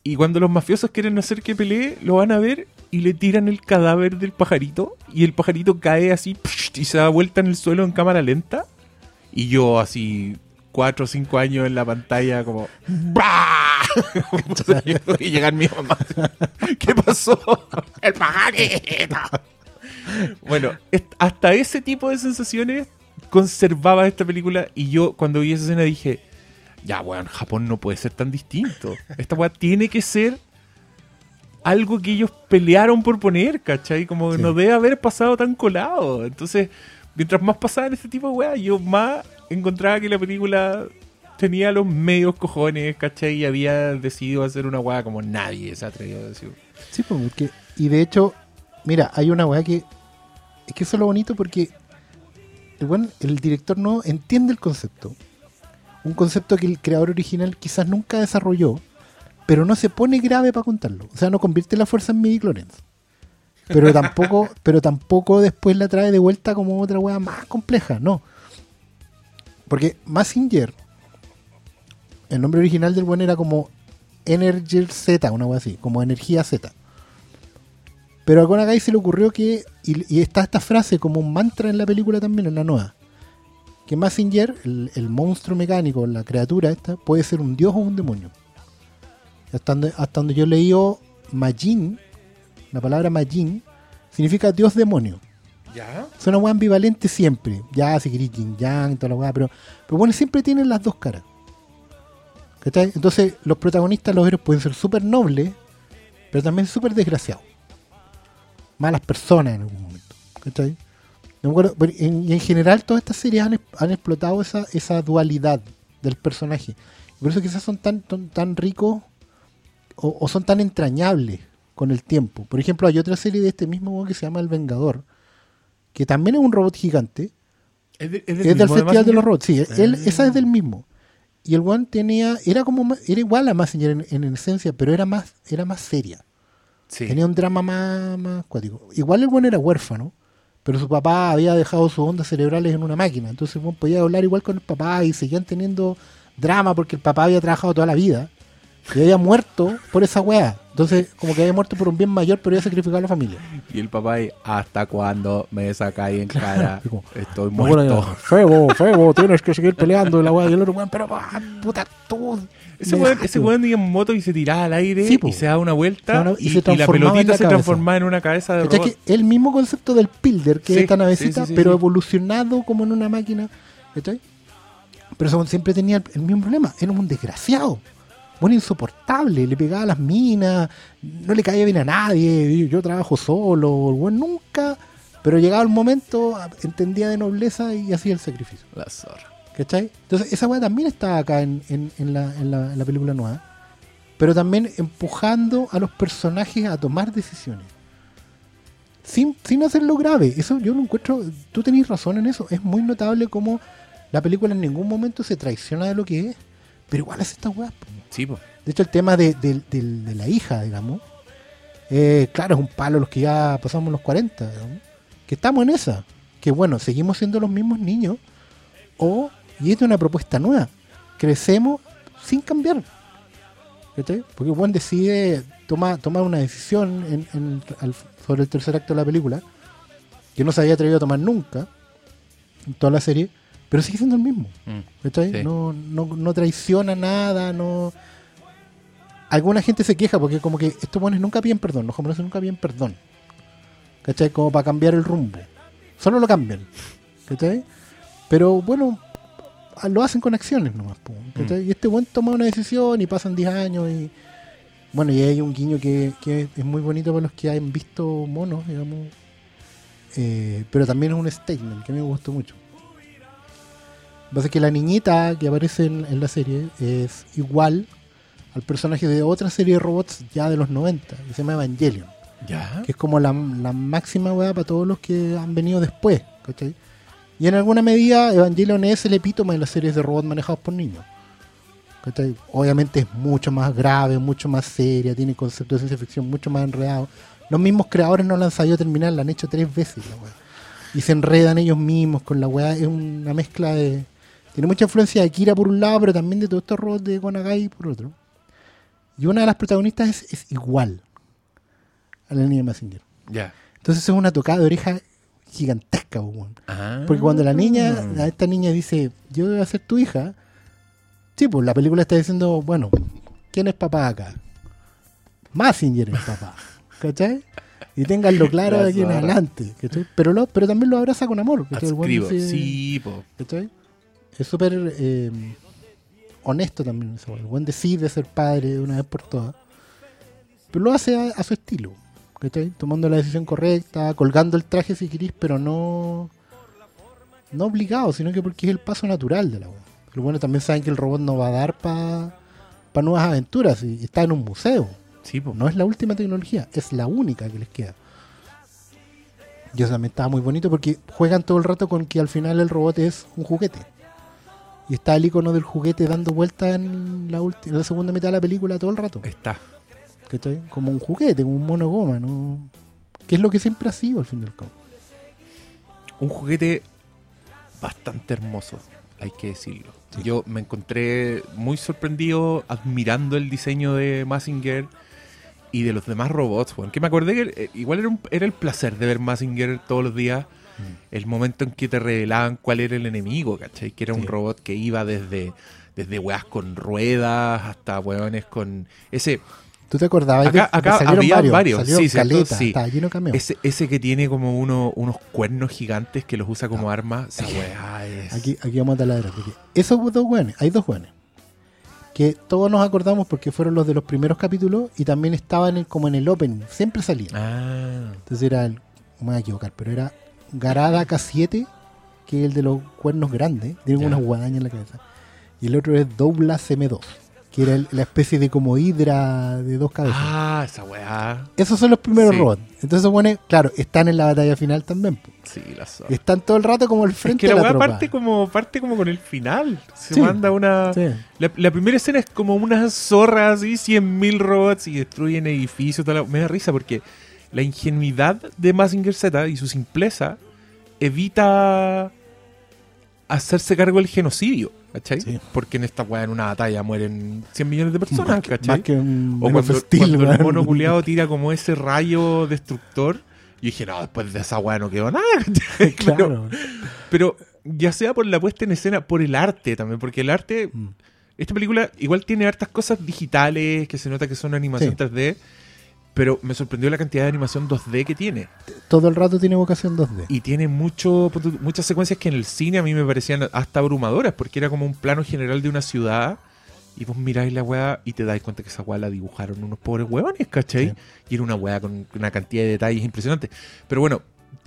Y cuando los mafiosos quieren hacer que pelee, lo van a ver y le tiran el cadáver del pajarito y el pajarito cae así psh, y se da vuelta en el suelo en cámara lenta. Y yo así cuatro o cinco años en la pantalla como y llegar mi mamá. ¿Qué pasó? El pajarito. Bueno, hasta ese tipo de sensaciones conservaba esta película y yo cuando vi esa escena dije, ya, weón, Japón no puede ser tan distinto. Esta weá tiene que ser algo que ellos pelearon por poner, ¿cachai? Como Sí. no debe haber pasado tan colado. Entonces, mientras más pasaban este tipo de weá, yo más encontraba que la película tenía los medios cojones, ¿cachai? Y había decidido hacer una weá como nadie se atrevió a decir. Sí, pues, porque, y de hecho, mira, hay una weá que. Es que eso es lo bonito porque el, weón- el director no entiende el concepto. Un concepto que el creador original quizás nunca desarrolló, pero no se pone grave para contarlo. O sea, no convierte la fuerza en midi Pero tampoco, pero tampoco después la trae de vuelta como otra weá más compleja, no. Porque Massinger, el nombre original del buen era como Energy Z, una weá así, como energía Z. Pero a Gonagai se le ocurrió que, y, está esta frase como un mantra en la película también, en la nueva, que Massinger, el, el monstruo mecánico, la criatura esta, puede ser un dios o un demonio. Hasta donde, hasta donde yo leí Majin, la palabra Majin, significa dios demonio. ¿Ya? Es una siempre. Ya, si querés yin yang, toda la weá, pero, pero bueno, siempre tienen las dos caras. ¿Cachai? Entonces, los protagonistas, los héroes, pueden ser súper nobles, pero también súper desgraciados. Malas personas en algún momento. ¿Cachai? No acuerdo, y en general, todas estas series han, explotado esa, esa dualidad del personaje. Por eso quizás son tan, tan, ricos o, o son tan entrañables con el tiempo. Por ejemplo, hay otra serie de este mismo que se llama El Vengador, que también es un robot gigante. ¿Es, de- Es del Festival de los? Robots, sí, él, Ah. esa es del mismo. Y el one tenía, era como era igual a Massinger en, en esencia, pero era más, era más seria. Sí. Tenía un drama más, más cuático. Igual el one era huérfano, pero su papá había dejado sus ondas cerebrales en una máquina. Entonces el podía hablar igual con el papá y seguían teniendo drama porque el papá había trabajado toda la vida y había muerto por esa weá. Entonces, como que había muerto por un bien mayor, pero había sacrificado a la familia. Y el papá, ahí, ¿hasta cuándo me sacáis en cara? Estoy No, bueno, muerto. ya, Febo, Febo, tienes que seguir peleando. La weá, y el otro weón, pero ah, puta, tú. Ese weón, ese weón iba en moto y se tiraba al aire Sí, y se daba una vuelta y, y se y la pelotita la se transformaba en una cabeza de robot. Que el mismo concepto del Pilder, que Sí, es esta navecita, sí, pero evolucionado como en una máquina. ¿Cachai? Pero siempre tenía el mismo problema. Era un desgraciado. Bueno, insoportable. Le pegaba a las minas. No le caía bien a nadie. Yo, trabajo solo. Weón nunca. Pero llegaba el momento, entendía de nobleza y hacía el sacrificio. La zorra. ¿Cachai? Entonces, esa weá también está acá en, en- en la, en la- en la película nueva. Pero también empujando a los personajes a tomar decisiones. Sin, sin hacerlo grave. Eso yo lo encuentro. Tú tenés razón en eso. Es muy notable como la película en ningún momento se traiciona de lo que es. Pero igual hace esta weá. po. Sí, po. De hecho, el tema de, de- la hija, digamos. eh, claro, es un palo los que ya pasamos los 40. digamos, que estamos en esa. Que bueno, seguimos siendo los mismos niños. O, y esta es una propuesta nueva. Crecemos sin cambiar. ¿Cachai? Porque Juan decide toma, tomar una decisión en- en- al- sobre el tercer acto de la película. Que no se había atrevido a tomar nunca. En toda la serie. Pero sigue siendo el mismo. Mm. Sí. No, no, no traiciona nada, no... Alguna gente se queja porque como que estos buenos nunca piden perdón, los japoneses nunca piden perdón. ¿Cachai? Como para cambiar el rumbo. Solo lo cambian. ¿Cachai? Pero bueno, lo hacen con acciones nomás. ¿cachai? Y este buen toma una decisión y pasan 10 años y... Bueno, y hay un guiño que, que es muy bonito para los que han visto monos, digamos. Eh, pero también es un statement que a mí me gustó mucho. Pasa que la niñita que aparece en, en la serie es igual al personaje de otra serie de robots ya de los 90, que se llama Evangelion, Ya. que es como la, la máxima weá para todos los que han venido después, ¿cachai? Y en alguna medida Evangelion es el epítome de las series de robots manejados por niños. ¿cachai? Obviamente es mucho más grave, mucho más seria, tiene conceptos de ciencia ficción mucho más enredados, Los mismos creadores no la han sabido terminar, la han hecho tres veces la weá. Y se enredan ellos mismos con la weá. Es una mezcla de. Tiene mucha influencia de Akira por un lado, pero también de todos estos robots de Gonagai por otro. Y una de las protagonistas es, es igual a la niña Massinger. Ya. Entonces es una tocada de oreja gigantesca. Ah. Porque cuando la niña, a esta niña dice, yo voy a ser tu hija, sí, pues la película está diciendo, bueno, ¿quién es papá acá? Massinger es papá, ¿cachai? Y ténganlo claro La de aquí en adelante, ¿cachai? Pero, lo, pero también lo abraza con amor, ¿cachai? El Adscribo. dice- Sí, po. ¿cachai? Es súper eh, honesto también ese. El buen decide ser padre de una vez por todas. Pero lo hace a, a su estilo. ¿cachai? Tomando la decisión correcta, colgando el traje si querís, pero no. No obligado, sino que porque es el paso natural de la weá. Pero bueno, también saben que el robot no va a dar para nuevas aventuras. Y está en un museo. Sí. No es la última tecnología, es la única que les queda. Y eso también estaba muy bonito porque juegan todo el rato con que al final el robot es un juguete. Y está el icono del juguete dando vueltas en la, en la segunda mitad de la película todo el rato. Está. ¿cachai? Como un juguete, como un mono goma, ¿no? Que es lo que siempre ha sido al fin y al cabo. Un juguete bastante hermoso, hay que decirlo. Yo me encontré muy sorprendido admirando el diseño de Massinger y de los demás robots. Que me acordé que eh, igual era, un- era el placer de ver Massinger todos los días. El momento en que te revelaban cuál era el enemigo, ¿cachai? Que era un robot que iba desde, desde weas con ruedas hasta weones con... Ese, ¿Tú te acordabas? Acá- de- acá salieron había varios, varios, salieron sí, caleta, sí. lleno de ese, ese que tiene como uno, unos cuernos gigantes que los usa como arma, esa weá es... Aquí, aquí vamos a taladrar. Porque esos dos buenos, hay dos buenos. Que todos nos acordamos porque fueron los de los primeros capítulos y también estaban en- como en el opening. Siempre salían. Ah, Entonces era el. Me voy a equivocar, pero era Garada K7, que es el de los cuernos grandes. Tiene unas guadañas en la cabeza. Y el otro es Douglas M2, que era el- la especie de como hidra de dos cabezas. ah, esa weá. Esos son los primeros Sí. robots. Entonces, bueno, claro, están en la batalla final también. po. Sí, la zorra. Están todo el rato como al Es frente que la de la weá tropa. parte como, parte como con el final. Se Sí. manda una... Sí. La, la primera escena es como unas zorras y 100.000 robots y destruyen edificios. toda la- Me da risa porque la ingenuidad de Mazinger Z y su simpleza evita hacerse cargo del genocidio, ¿cachai? Sí. Porque en esta weá, en una batalla, mueren 100 millones de personas, Más ¿cachai? más que un o cuando, el mono culiado tira como ese rayo destructor. Yo dije, no, después de esa weá no quedó nada, ¿cachai? Pero- Claro. pero ya sea por la puesta en escena, por el arte también, porque el arte, Mm. esta película igual tiene hartas cosas digitales, que se nota que son animación Sí. 3D, pero me sorprendió la cantidad de animación 2D que tiene. Todo el rato tiene vocación 2D. Y tiene mucho, muchas secuencias que en el cine a mí me parecían hasta abrumadoras, porque era como un plano general de una ciudad, y vos miráis la weá y te dais cuenta que esa weá la dibujaron unos pobres huevones, ¿cachai? Sí. Y era una weá con una cantidad de detalles impresionantes. Pero bueno,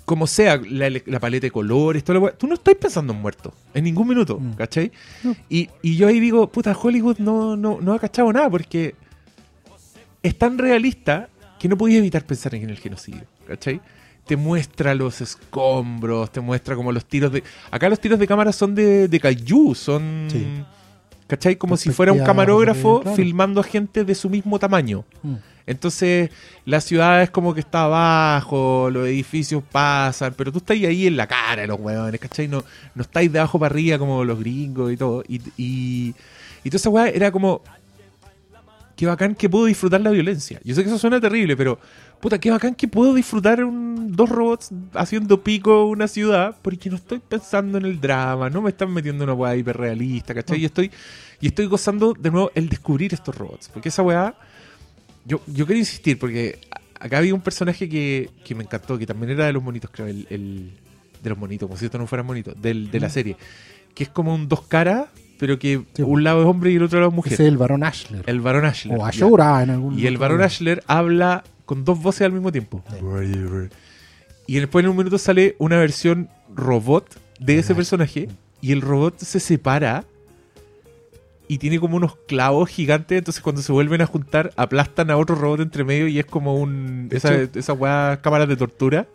como sea, la, la paleta de colores, toda la weá, tú no estás pensando en muertos, en ningún minuto, Mm. ¿cachai? No. Y, y yo ahí digo, puta, Hollywood no, no, no ha cachado nada, porque es tan realista que no podía evitar pensar en el genocidio, ¿cachai? Te muestra los escombros, te muestra como los tiros de... Acá los tiros de cámara son de, de kaiju, son... Sí. ¿Cachai? Como si fuera un camarógrafo claro. filmando a gente de su mismo tamaño. Mm. Entonces, la ciudad es como que está abajo, los edificios pasan, pero tú estás ahí en la cara de los huevones, ¿cachai? No, no estáis de abajo para arriba como los gringos y todo. Y, y, y toda esa weá era como. Qué bacán que puedo disfrutar la violencia. Yo sé que eso suena terrible, pero. Puta, qué bacán que puedo disfrutar un- dos robots haciendo pico una ciudad porque no estoy pensando en el drama, no me están metiendo una weá hiperrealista, ¿cachai? Y estoy, y estoy gozando de nuevo el descubrir estos robots. Porque esa weá yo, yo quiero insistir porque acá había un personaje que, que me encantó, que también era de los monitos, creo, el, el- de los monitos, como si esto no fuera monito, del, de la serie, que es como un dos caras, pero que Sí. un lado es hombre y el otro lado es mujer. Ese es el varón Ashler. El varón Ashler. o. Ashura en algún Y el varón. Ashler habla con dos voces al mismo tiempo. Sí. Y después en un minuto sale una versión robot de ese personaje y el robot se separa y tiene como unos clavos gigantes, entonces cuando se vuelven a juntar aplastan a otro robot entre medio y es como un esa, hecho- esa weá cámaras de tortura.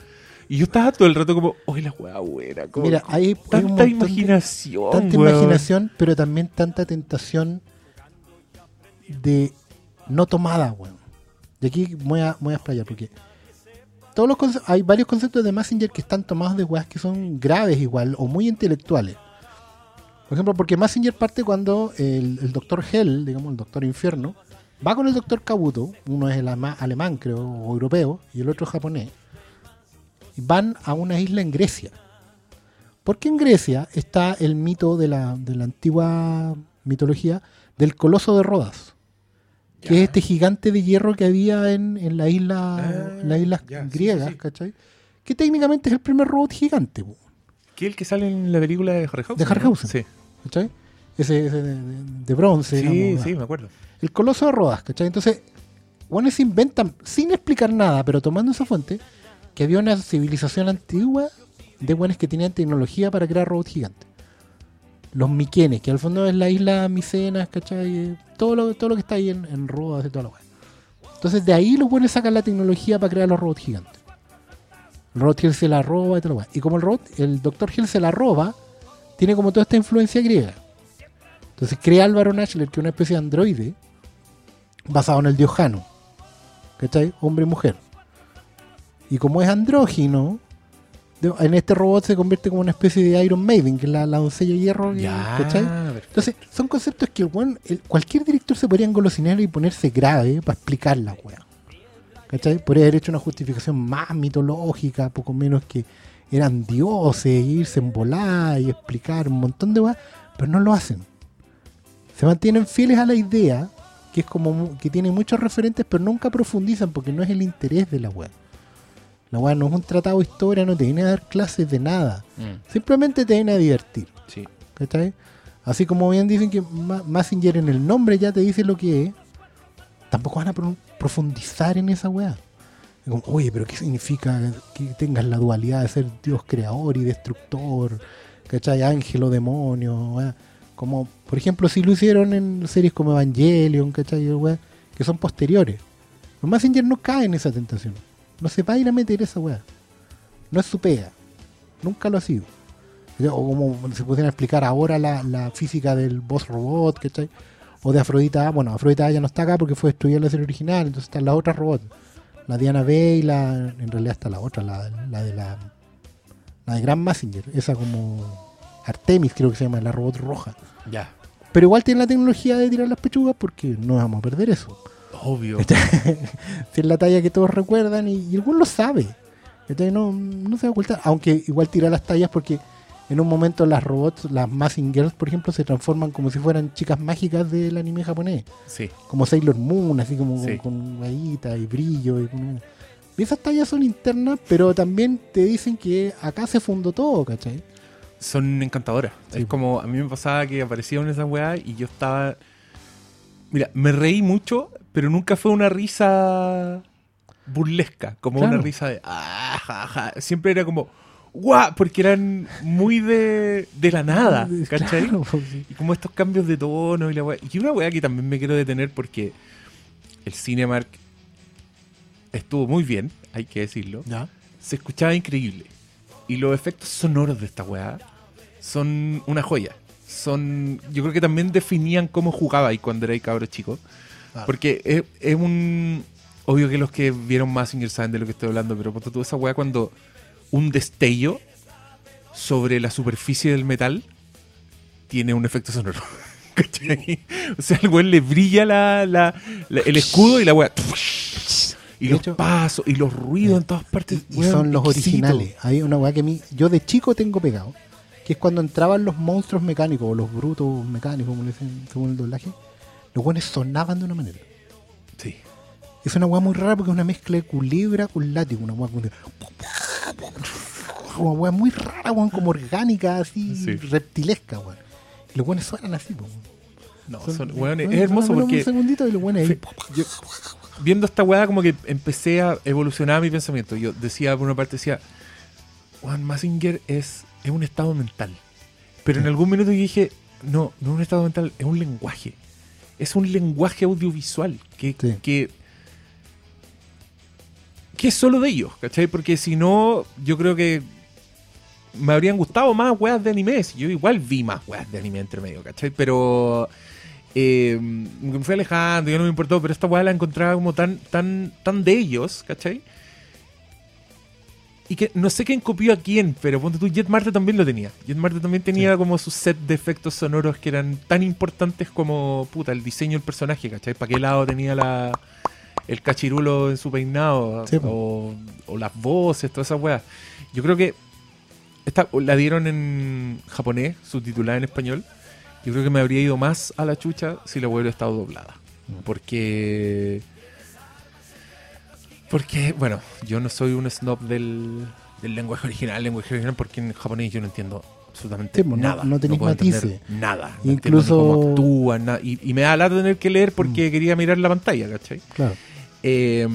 Y yo estaba todo el rato como, oye la weá buena, como, Mira, hay, hay un tanta montón imaginación, tanta weón. imaginación, pero también tanta tentación de no tomada, weón. Y aquí voy a, voy a explayar, porque todos los hay varios conceptos de Messenger que están tomados de weas que son graves igual o muy intelectuales. Por ejemplo, porque Messenger parte cuando el, el doctor Hell, digamos, el doctor Infierno, va con el doctor Kabuto, uno es el ama- alemán, creo, o europeo, y el otro japonés, van a una isla en Grecia. Porque en Grecia está el mito de la, de la antigua mitología del coloso de Rodas, que es este gigante de hierro que había en, en la isla, Ah, en las islas ya, sí, griegas, sí, sí. ¿cachai? Que técnicamente es el primer robot gigante, Que es el que sale en la película de Harryhausen. De Harryhausen. Sí, ¿cachai? Ese, ese de, de- de bronce. sí, digamos, sí, me acuerdo. El coloso de Rodas, ¿cachai? Entonces, bueno, se inventan, sin explicar nada, pero tomando esa fuente, que había una civilización antigua de buenos que tenían tecnología para crear robots gigantes. Los Miquenes, que al fondo es la isla Micenas, ¿cachai? Todo lo, todo lo que está ahí en, en Rodas y toda la weá. Entonces, de ahí los buenos sacan la tecnología para crear los robots gigantes. El robot Hill se la roba y toda la weá. Y como el robot, el Dr. Hill se la roba, tiene como toda esta influencia griega. Entonces crea Álvaro Nashler, que es una especie de androide, basado en el dios Jano. ¿Cachai? Hombre y mujer. Y como es andrógino, en este robot se convierte como una especie de Iron Maiden, que es la, la doncella de hierro. Ya. Entonces, son conceptos que weón, el- cualquier director se podría engolosinar y ponerse grave para explicar la weá. ¿Cachai? Podría haber hecho una justificación más mitológica, poco menos que eran dioses, irse en volar y explicar un montón de weá, pero no lo hacen. Se mantienen fieles a la idea, que es como que tiene muchos referentes, pero nunca profundizan porque no es el interés de la weá. La weá no es un tratado de historia, no te viene a dar clases de nada. Mm, Simplemente te viene a divertir. sí. ¿Cachai? Así como bien dicen que Ma- Massinger en el nombre ya te dice lo que es, tampoco van a pro- profundizar en esa weá. Como, Oye, pero ¿qué significa que tengas la dualidad de ser Dios creador y destructor? ¿Cachai? Ángel o demonio, weá. Como, por ejemplo, si lo hicieron en series como Evangelion, ¿cachai? Weá, que son posteriores. Los Massinger no caen en esa tentación. No se va a ir a meter esa weá. No es su pega. Nunca lo ha sido. O como se pudieran explicar ahora la, la física del boss robot, ¿cachai? O de Afrodita. Bueno, Afrodita ya no está acá porque fue destruida en la serie original, entonces están las otras robots. La Diana B y la. En realidad está la otra, la, la de la. La de Grand Messenger, esa como. Artemis creo que se llama, la robot roja. Ya. Pero igual tiene la tecnología de tirar las pechugas porque no vamos a perder eso. Obvio. Si es la talla que todos recuerdan y, y el güey lo sabe. Entonces no, no se va a ocultar. Aunque igual tira las tallas porque en un momento las robots, las Massing Girls, por ejemplo, se transforman como si fueran chicas mágicas del anime japonés. Sí. Como Sailor Moon, así como Sí. con, rayita y brillo. Y, con- y esas tallas son internas, pero también te dicen que acá se fundó todo, ¿cachai? Son encantadoras. Sí. Es como, a mí me pasaba que aparecían esas weas y yo estaba. Mira, me reí mucho, pero nunca fue una risa burlesca, como Claro. una risa de. Ah, ja, ja". Siempre era como. ¡Guau! Porque eran muy de, de la nada, ¿cachai? Claro, pues, sí. Y como estos cambios de tono y la wea. Y una wea que también me quiero detener porque el Cinemark estuvo muy bien, hay que decirlo. ¿Ya? Se escuchaba increíble. Y los efectos sonoros de esta weá son una joya. Son. Yo creo que también definían cómo jugaba ahí cuando era cabro chico. Claro. Porque es, es un. Obvio que los que vieron Massinger saben de lo que estoy hablando, pero ponte tú esa weá cuando un destello sobre la superficie del metal tiene un efecto sonoro. ¿Cachai? O sea, al weón le brilla la, la- la- el escudo y la weá. Y De los hecho- pasos y los ruidos en todas partes. Y weón, son los exquisito. originales. Hay una weá que a mí, yo de chico tengo pegado, que es cuando entraban los monstruos mecánicos o los brutos mecánicos, como le dicen según el doblaje, los buenos sonaban de una manera. Sí. Es una weá muy rara porque es una mezcla de culebra con látigo, una weá con- una weá muy rara, weón, como orgánica, así, Sí. reptilesca, weón. Y los buenos suenan así, weón. No, Son- son- weón, es weón, hermoso porque Un segundito y los buenos ahí. Fe- yo- viendo esta weá como que empecé a evolucionar mi pensamiento. Yo decía, por una parte decía, Juan Massinger es, es un estado mental. Pero en algún minuto yo dije, no, no es un estado mental, es un lenguaje. Es un lenguaje audiovisual que, Sí. que, que es solo de ellos, ¿cachai? Porque si no, yo creo que me habrían gustado más weas de anime. Si Yo igual vi más weas de anime entre medio, ¿cachai? Pero eh, me fui alejando, ya no me importó, pero esta weá la encontraba como tan, tan, tan de ellos, ¿cachai? Y que no sé quién copió a quién, pero ponte tú, Jet Marte también lo tenía. Jet Marte también tenía como su set de efectos sonoros que eran tan importantes como, puta, el diseño del personaje, ¿cachai? ¿Para qué lado tenía la, el cachirulo en su peinado? Sí, o, o las voces, todas esas weas. Yo creo que esta la dieron en japonés, subtitulada en español. Yo creo que me habría ido más a la chucha si la hubiera estado doblada. Mm. Porque. Porque, bueno, yo no soy un snob del, del lenguaje original, lenguaje original, porque en japonés yo no entiendo absolutamente Sí, pues, no- nada. no tenéis puedo entender matices. Nada. No Incluso- cómo actúan, nada. Y, y me da lata tener que leer Mm. porque quería mirar la pantalla, ¿cachai? Claro. Eh,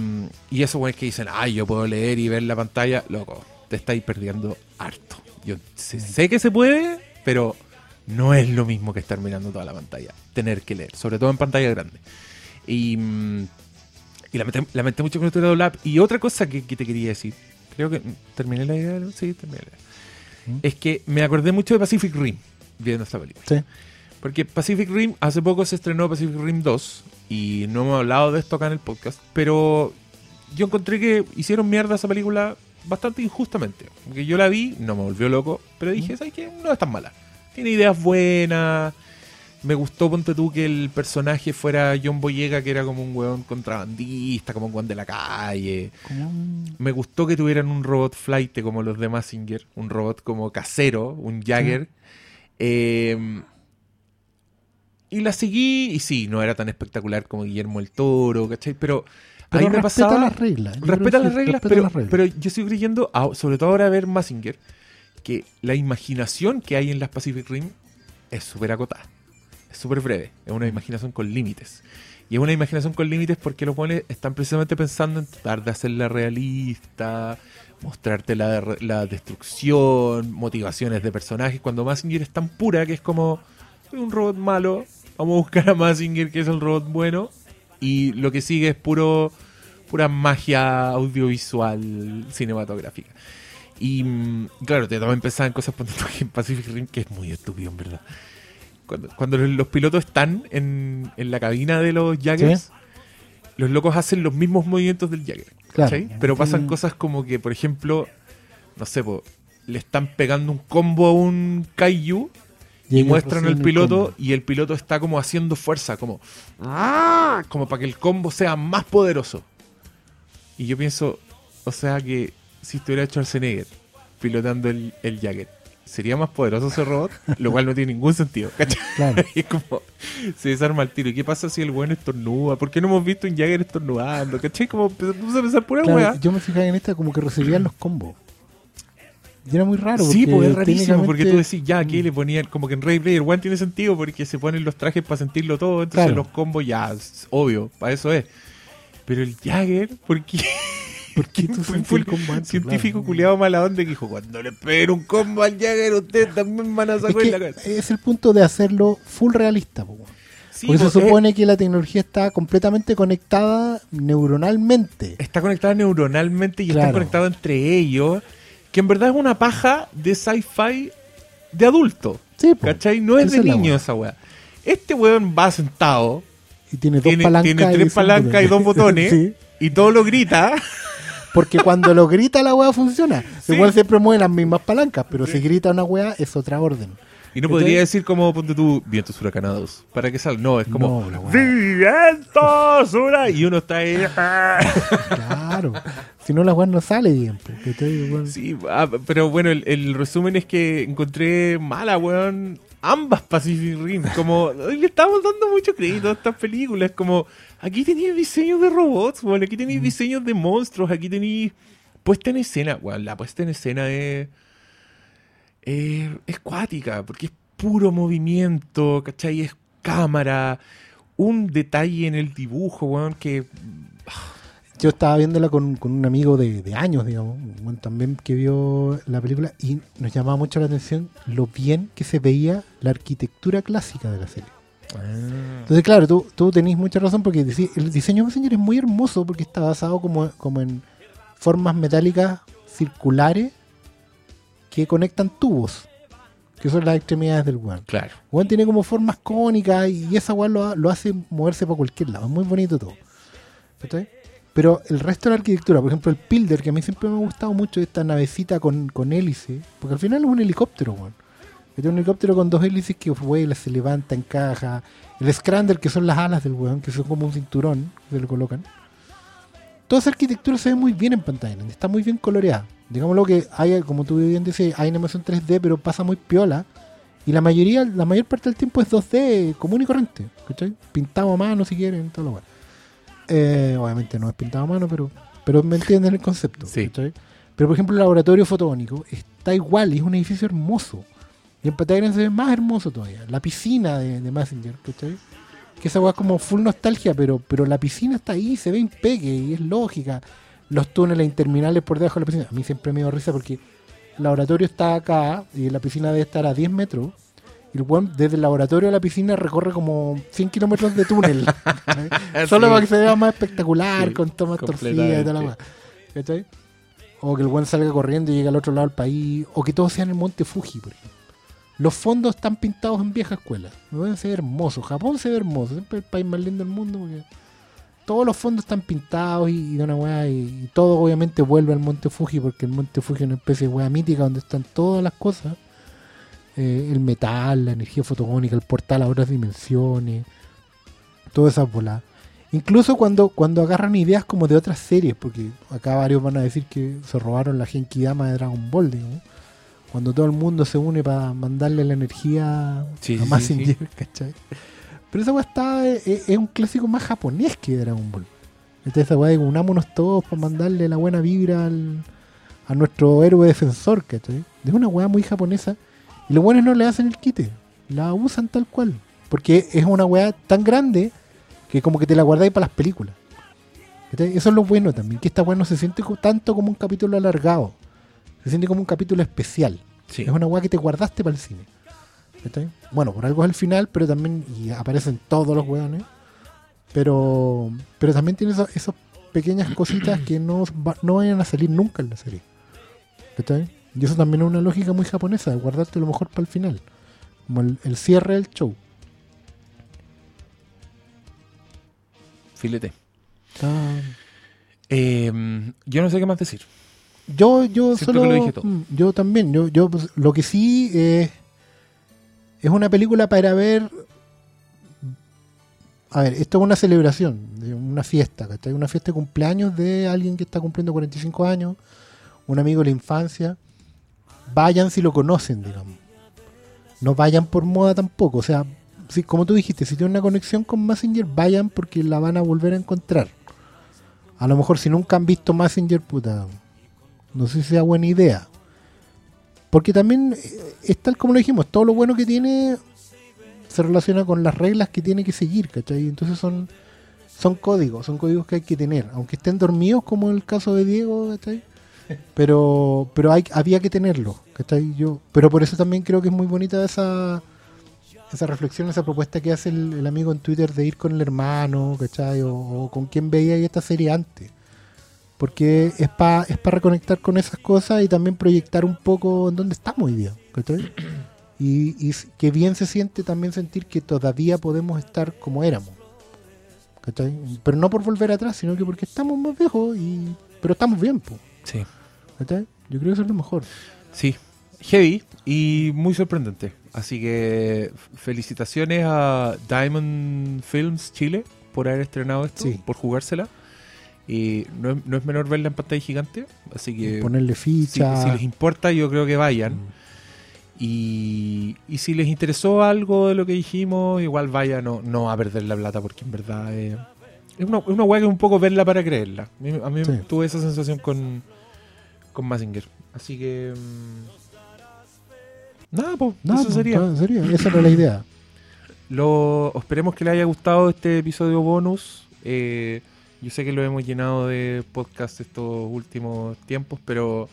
y esos güeyes que dicen, ay, yo puedo leer y ver la pantalla, loco, te estáis perdiendo harto. Yo sé, sé que se puede, pero no es lo mismo que estar mirando toda la pantalla, tener que leer, sobre todo en pantalla grande. Y, mm, y lamenté, lamenté mucho que no estuviera doblada. Y otra cosa que, que te quería decir, creo que mm, terminé la idea, ¿no? sí, terminé la idea. ¿Mm? Es que me acordé mucho de Pacific Rim viendo esta película. Sí. Porque Pacific Rim, hace poco se estrenó Pacific Rim 2 y no hemos hablado de esto acá en el podcast, pero yo encontré que hicieron mierda esa película bastante injustamente. Porque yo la vi, no me volvió loco, pero dije, ¿sabes qué? No es tan mala. Tiene ideas buenas. Me gustó, ponte tú, que el personaje fuera John Boyega, que era como un weón contrabandista, como un weón de la calle. Un- Me gustó que tuvieran un robot flight como los de Massinger, un robot como casero, un Jagger. Eh, y la seguí, y sí, no era tan espectacular como Guillermo el Toro, ¿cachai? Pero, Pero ahí me pasaba. las reglas. Respeta las reglas, respeta pero, las reglas. pero yo sigo creyendo, ah, sobre todo ahora a ver Massinger, que la imaginación que hay en las Pacific Rim es súper acotada. Es súper breve. Es una imaginación con límites. Y es una imaginación con límites porque los buenos están precisamente pensando en tratar de hacerla realista, mostrarte la, la destrucción, motivaciones de personajes. Cuando Massinger es tan pura que es como "Soy un robot malo, vamos a buscar a Massinger que es el robot bueno. Y lo que sigue es puro pura magia audiovisual cinematográfica. Y mm, claro, te también pensaba en cosas por ejemplo, en Pacific Rim que es muy estúpido en verdad. Cuando, cuando los, pilotos están en, en la cabina de los Jaggers, los locos hacen los mismos movimientos del Jagger. Claro. Pero pasan Mm. cosas como que, por ejemplo, no sé, po, le están pegando un combo a un Kaiju y, muestran al el piloto y el piloto está como haciendo fuerza, como ¡ah! como para que el combo sea más poderoso. Y yo pienso, o sea que si estuviera Schwarzenegger pilotando el, el Jagger, ¿sería más poderoso ese robot? Lo cual no tiene ningún sentido, ¿cachai? Claro. Y es como, se desarma el tiro. ¿Y qué pasa si el weón estornuda? ¿Por qué no hemos visto un Jagger estornudando? ¿Cachai? Como puse a pensar pura Claro, weá. yo me fijaba en esta como que recibían los combos. Y era muy raro. Sí, porque pues es rarísimo porque tú decís, ya, aquí le ponían, como que en Ray Player One tiene sentido porque se ponen los trajes para sentirlo todo, entonces Claro. los combos ya, es obvio, para eso es. Pero el Jagger, ¿por qué? ¿Por qué tú Fue- el? Científico Claro. culiado mala onda que dijo, cuando le peguen un combo al Jagger, ustedes también van a Es, sacar que la cabeza. es el punto de hacerlo full realista. po. Sí, Porque se supone que la tecnología está completamente conectada neuronalmente. está conectada neuronalmente y Claro. conectados entre ellos, que en verdad es una paja de sci-fi de adulto. Sí, po. ¿Cachai? No es Esa de es niño esa weá. Este weón va sentado, Y tiene dos tiene, palancas. tiene tres palancas y dos botones, Sí, y todo lo grita. porque cuando lo grita la weá funciona. Sí. Igual siempre mueve las mismas palancas, pero si grita una weá es otra orden. Y no podría decir como, ponte tú, vientos huracanados, para que salga. No, es como, No, vientos hura-". Y uno está ahí. Claro. si no la weá no sale bien. po, ¿cachai? Weón. Sí, ah, pero bueno, el, el resumen es que encontré mala, weón, ambas Pacific Rim. Como, le estamos dando mucho crédito a estas películas. Como, aquí tenéis diseños de robots, weón, aquí tenéis diseños de monstruos, aquí tenéis puesta en escena. Weón, la puesta en escena es, es, es cuática, porque es puro movimiento, ¿cachai? Es cámara, un detalle en el dibujo, weón, que Yo estaba viéndola con, con un amigo de, de años, digamos, bueno, también que vio la película y nos llamaba mucho la atención lo bien que se veía la arquitectura clásica de la serie. Entonces, claro, tú, tú tenés mucha razón porque el diseño de Messenger es muy hermoso porque está basado como, como en formas metálicas circulares que conectan tubos, que son las extremidades del weón. Claro. Tiene como formas cónicas y esa weón lo, lo hace moverse para cualquier lado. Es muy bonito todo. ¿Cachai? Pero el resto de la arquitectura, por ejemplo, el Pilder, que a mí siempre me ha gustado mucho, esta navecita con, con hélice, porque al final es un helicóptero, weón. Es un helicóptero con dos hélices que vuela, se levanta, encaja. El Scrander, que son las alas del weón, que son como un cinturón, que se le colocan. Toda esa arquitectura se ve muy bien en pantalla, está muy bien coloreada. Digámoslo que hay, como tú bien decías, hay animación 3D, pero pasa muy piola. Y la mayoría, la mayor parte del tiempo es 2D común y corriente, ¿cachai? Pintado a mano si quieren, todo lo cual. Eh, obviamente no es pintado a mano, pero, pero me entienden el concepto. Sí. ¿cachai? Pero por ejemplo el laboratorio fotogónico está igual y es un edificio hermoso. Y en pantalla grande se ve más hermoso todavía. La piscina de, de Messenger, ¿cachai? Que esa weá es como full nostalgia, pero, pero la piscina está ahí, se ve impeque y es lógica. Los túneles interminables por debajo de la piscina. A mí siempre me dio risa porque el laboratorio está acá y la piscina debe estar a 10 metros. Y el weón desde el laboratorio a la piscina recorre como 100 kilómetros de túnel. ¿cachai? Solo para que se vea más espectacular, Sí, con tomas torcidas y toda la. ¿Cachai? O que el weón salga corriendo y llegue al otro lado del país. O que todo sea en el monte Fuji, por ejemplo. Los fondos están pintados en vieja escuela. Me pueden ser hermosos. Japón se ve hermoso. Siempre el país más lindo del mundo. Porque todos los fondos están pintados y, y una weá. Y, todo obviamente vuelve al monte Fuji. Porque el monte Fuji es una especie de weá mítica donde están todas las cosas. Eh, el metal, la energía fotogónica, el portal a otras dimensiones. Todas esas bolas. Incluso cuando, cuando agarran ideas como de otras series, porque acá varios van a decir que se robaron la Genki Dama de Dragon Ball, digamos. Cuando todo el mundo se une para mandarle la energía Sí, a sí, Mazinger, sí, ¿cachai? Pero esa weá está, es, es un clásico más japonés que Dragon Ball. Esta esa weá de unámonos todos para mandarle la buena vibra al, a nuestro héroe defensor, ¿cachai? Es una weá muy japonesa. Y los buenos no le hacen el quite, la usan tal cual. Porque es una weá tan grande que como que te la guardáis para las películas. ¿Cachai? Eso es lo bueno también, que esta weá no se siente tanto como un capítulo alargado. Se siente como un capítulo especial. Sí. Es una weá que te guardaste para el cine. ¿Cachai? Bueno, por algo es el final, pero también y aparecen todos los weones. Pero, pero también tiene esas, esas pequeñas cositas que no, no vayan a salir nunca en la serie. ¿Cachai? Y eso también es una lógica muy japonesa, de guardarte lo mejor para el final. Como el, el cierre del show. Filete. Está- Eh, yo no sé qué más decir. Yo, yo Siento solo. que lo dije todo. mm, Yo también. Yo, yo pues, lo que sí es. es una película para ver. A ver, esto es una celebración, una fiesta, ¿cachai? Una fiesta de cumpleaños de alguien que está cumpliendo 45 años, un amigo de la infancia. Vayan si lo conocen, digamos. No vayan por moda tampoco. O sea, si, como tú dijiste, si tienen una conexión con Messenger, vayan porque la van a volver a encontrar. A lo mejor si nunca han visto Messenger, puta, no sé si sea buena idea. Porque también eh, es tal como lo dijimos, todo lo bueno que tiene se relaciona con las reglas que tiene que seguir, ¿cachai? Entonces son, son códigos, son códigos que hay que tener, aunque estén dormidos como en el caso de Diego, ¿cachai? Pero, pero hay, había que tenerlo, ¿cachai? Yo, pero por eso también creo que es muy bonita esa, esa reflexión, esa propuesta que hace el, el amigo en Twitter de ir con el hermano, ¿cachai? O, o con quien veía ahí esta serie antes. Porque es para es pa reconectar con esas cosas y también proyectar un poco en dónde estamos hoy día, ¿cachai? Y, y que bien se siente también sentir que todavía podemos estar como éramos. ¿cachai? Pero no por volver atrás, sino que porque estamos más viejos, y pero estamos bien, po, Sí. ¿cachai? Yo creo que eso es lo mejor. Sí. Heavy y muy sorprendente. Así que felicitaciones a Diamond Films Chile por haber estrenado esto, Sí. por jugársela. No es, no es menor verla en pantalla gigante. Así que Ponerle ficha. si les importa, yo creo que vayan. Mm. Y, y si les interesó algo de lo que dijimos, igual vaya, no, no a perder la plata, porque en verdad eh, es una, es una weá que es un poco verla para creerla. A mí, a mí Sí. tuve esa sensación con, con Mazinger. Así que. mm, nada, pues, eso sería. serio, esa era la idea. Lo, esperemos que les haya gustado este episodio bonus. Eh, yo sé que lo hemos llenado de podcast estos últimos tiempos, pero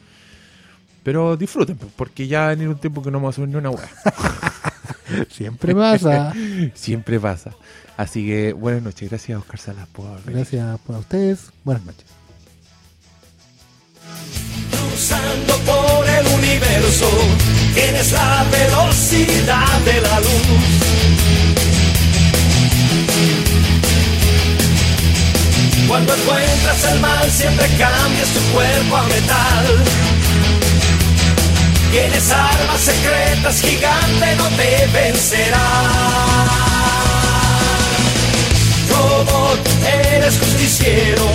pero disfruten, porque ya va a venir un tiempo que no vamos a subir ni una weá. Siempre pasa. Siempre pasa. Así que buenas noches. Gracias, Oscar Salas, por. Gracias por ustedes. Buenas noches. cruzando por el universo, tienes la velocidad de la luz. Cuando encuentras el mal siempre cambias tu cuerpo a metal. Tienes armas secretas, gigante no te vencerá. Robot, eres justiciero.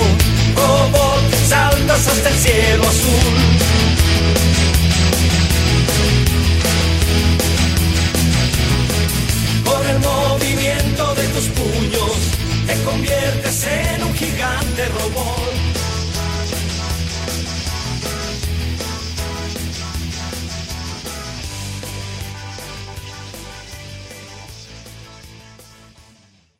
Robot, saltas hasta el cielo azul. Por el movimiento de tus puños, te conviertes en un gigante robot.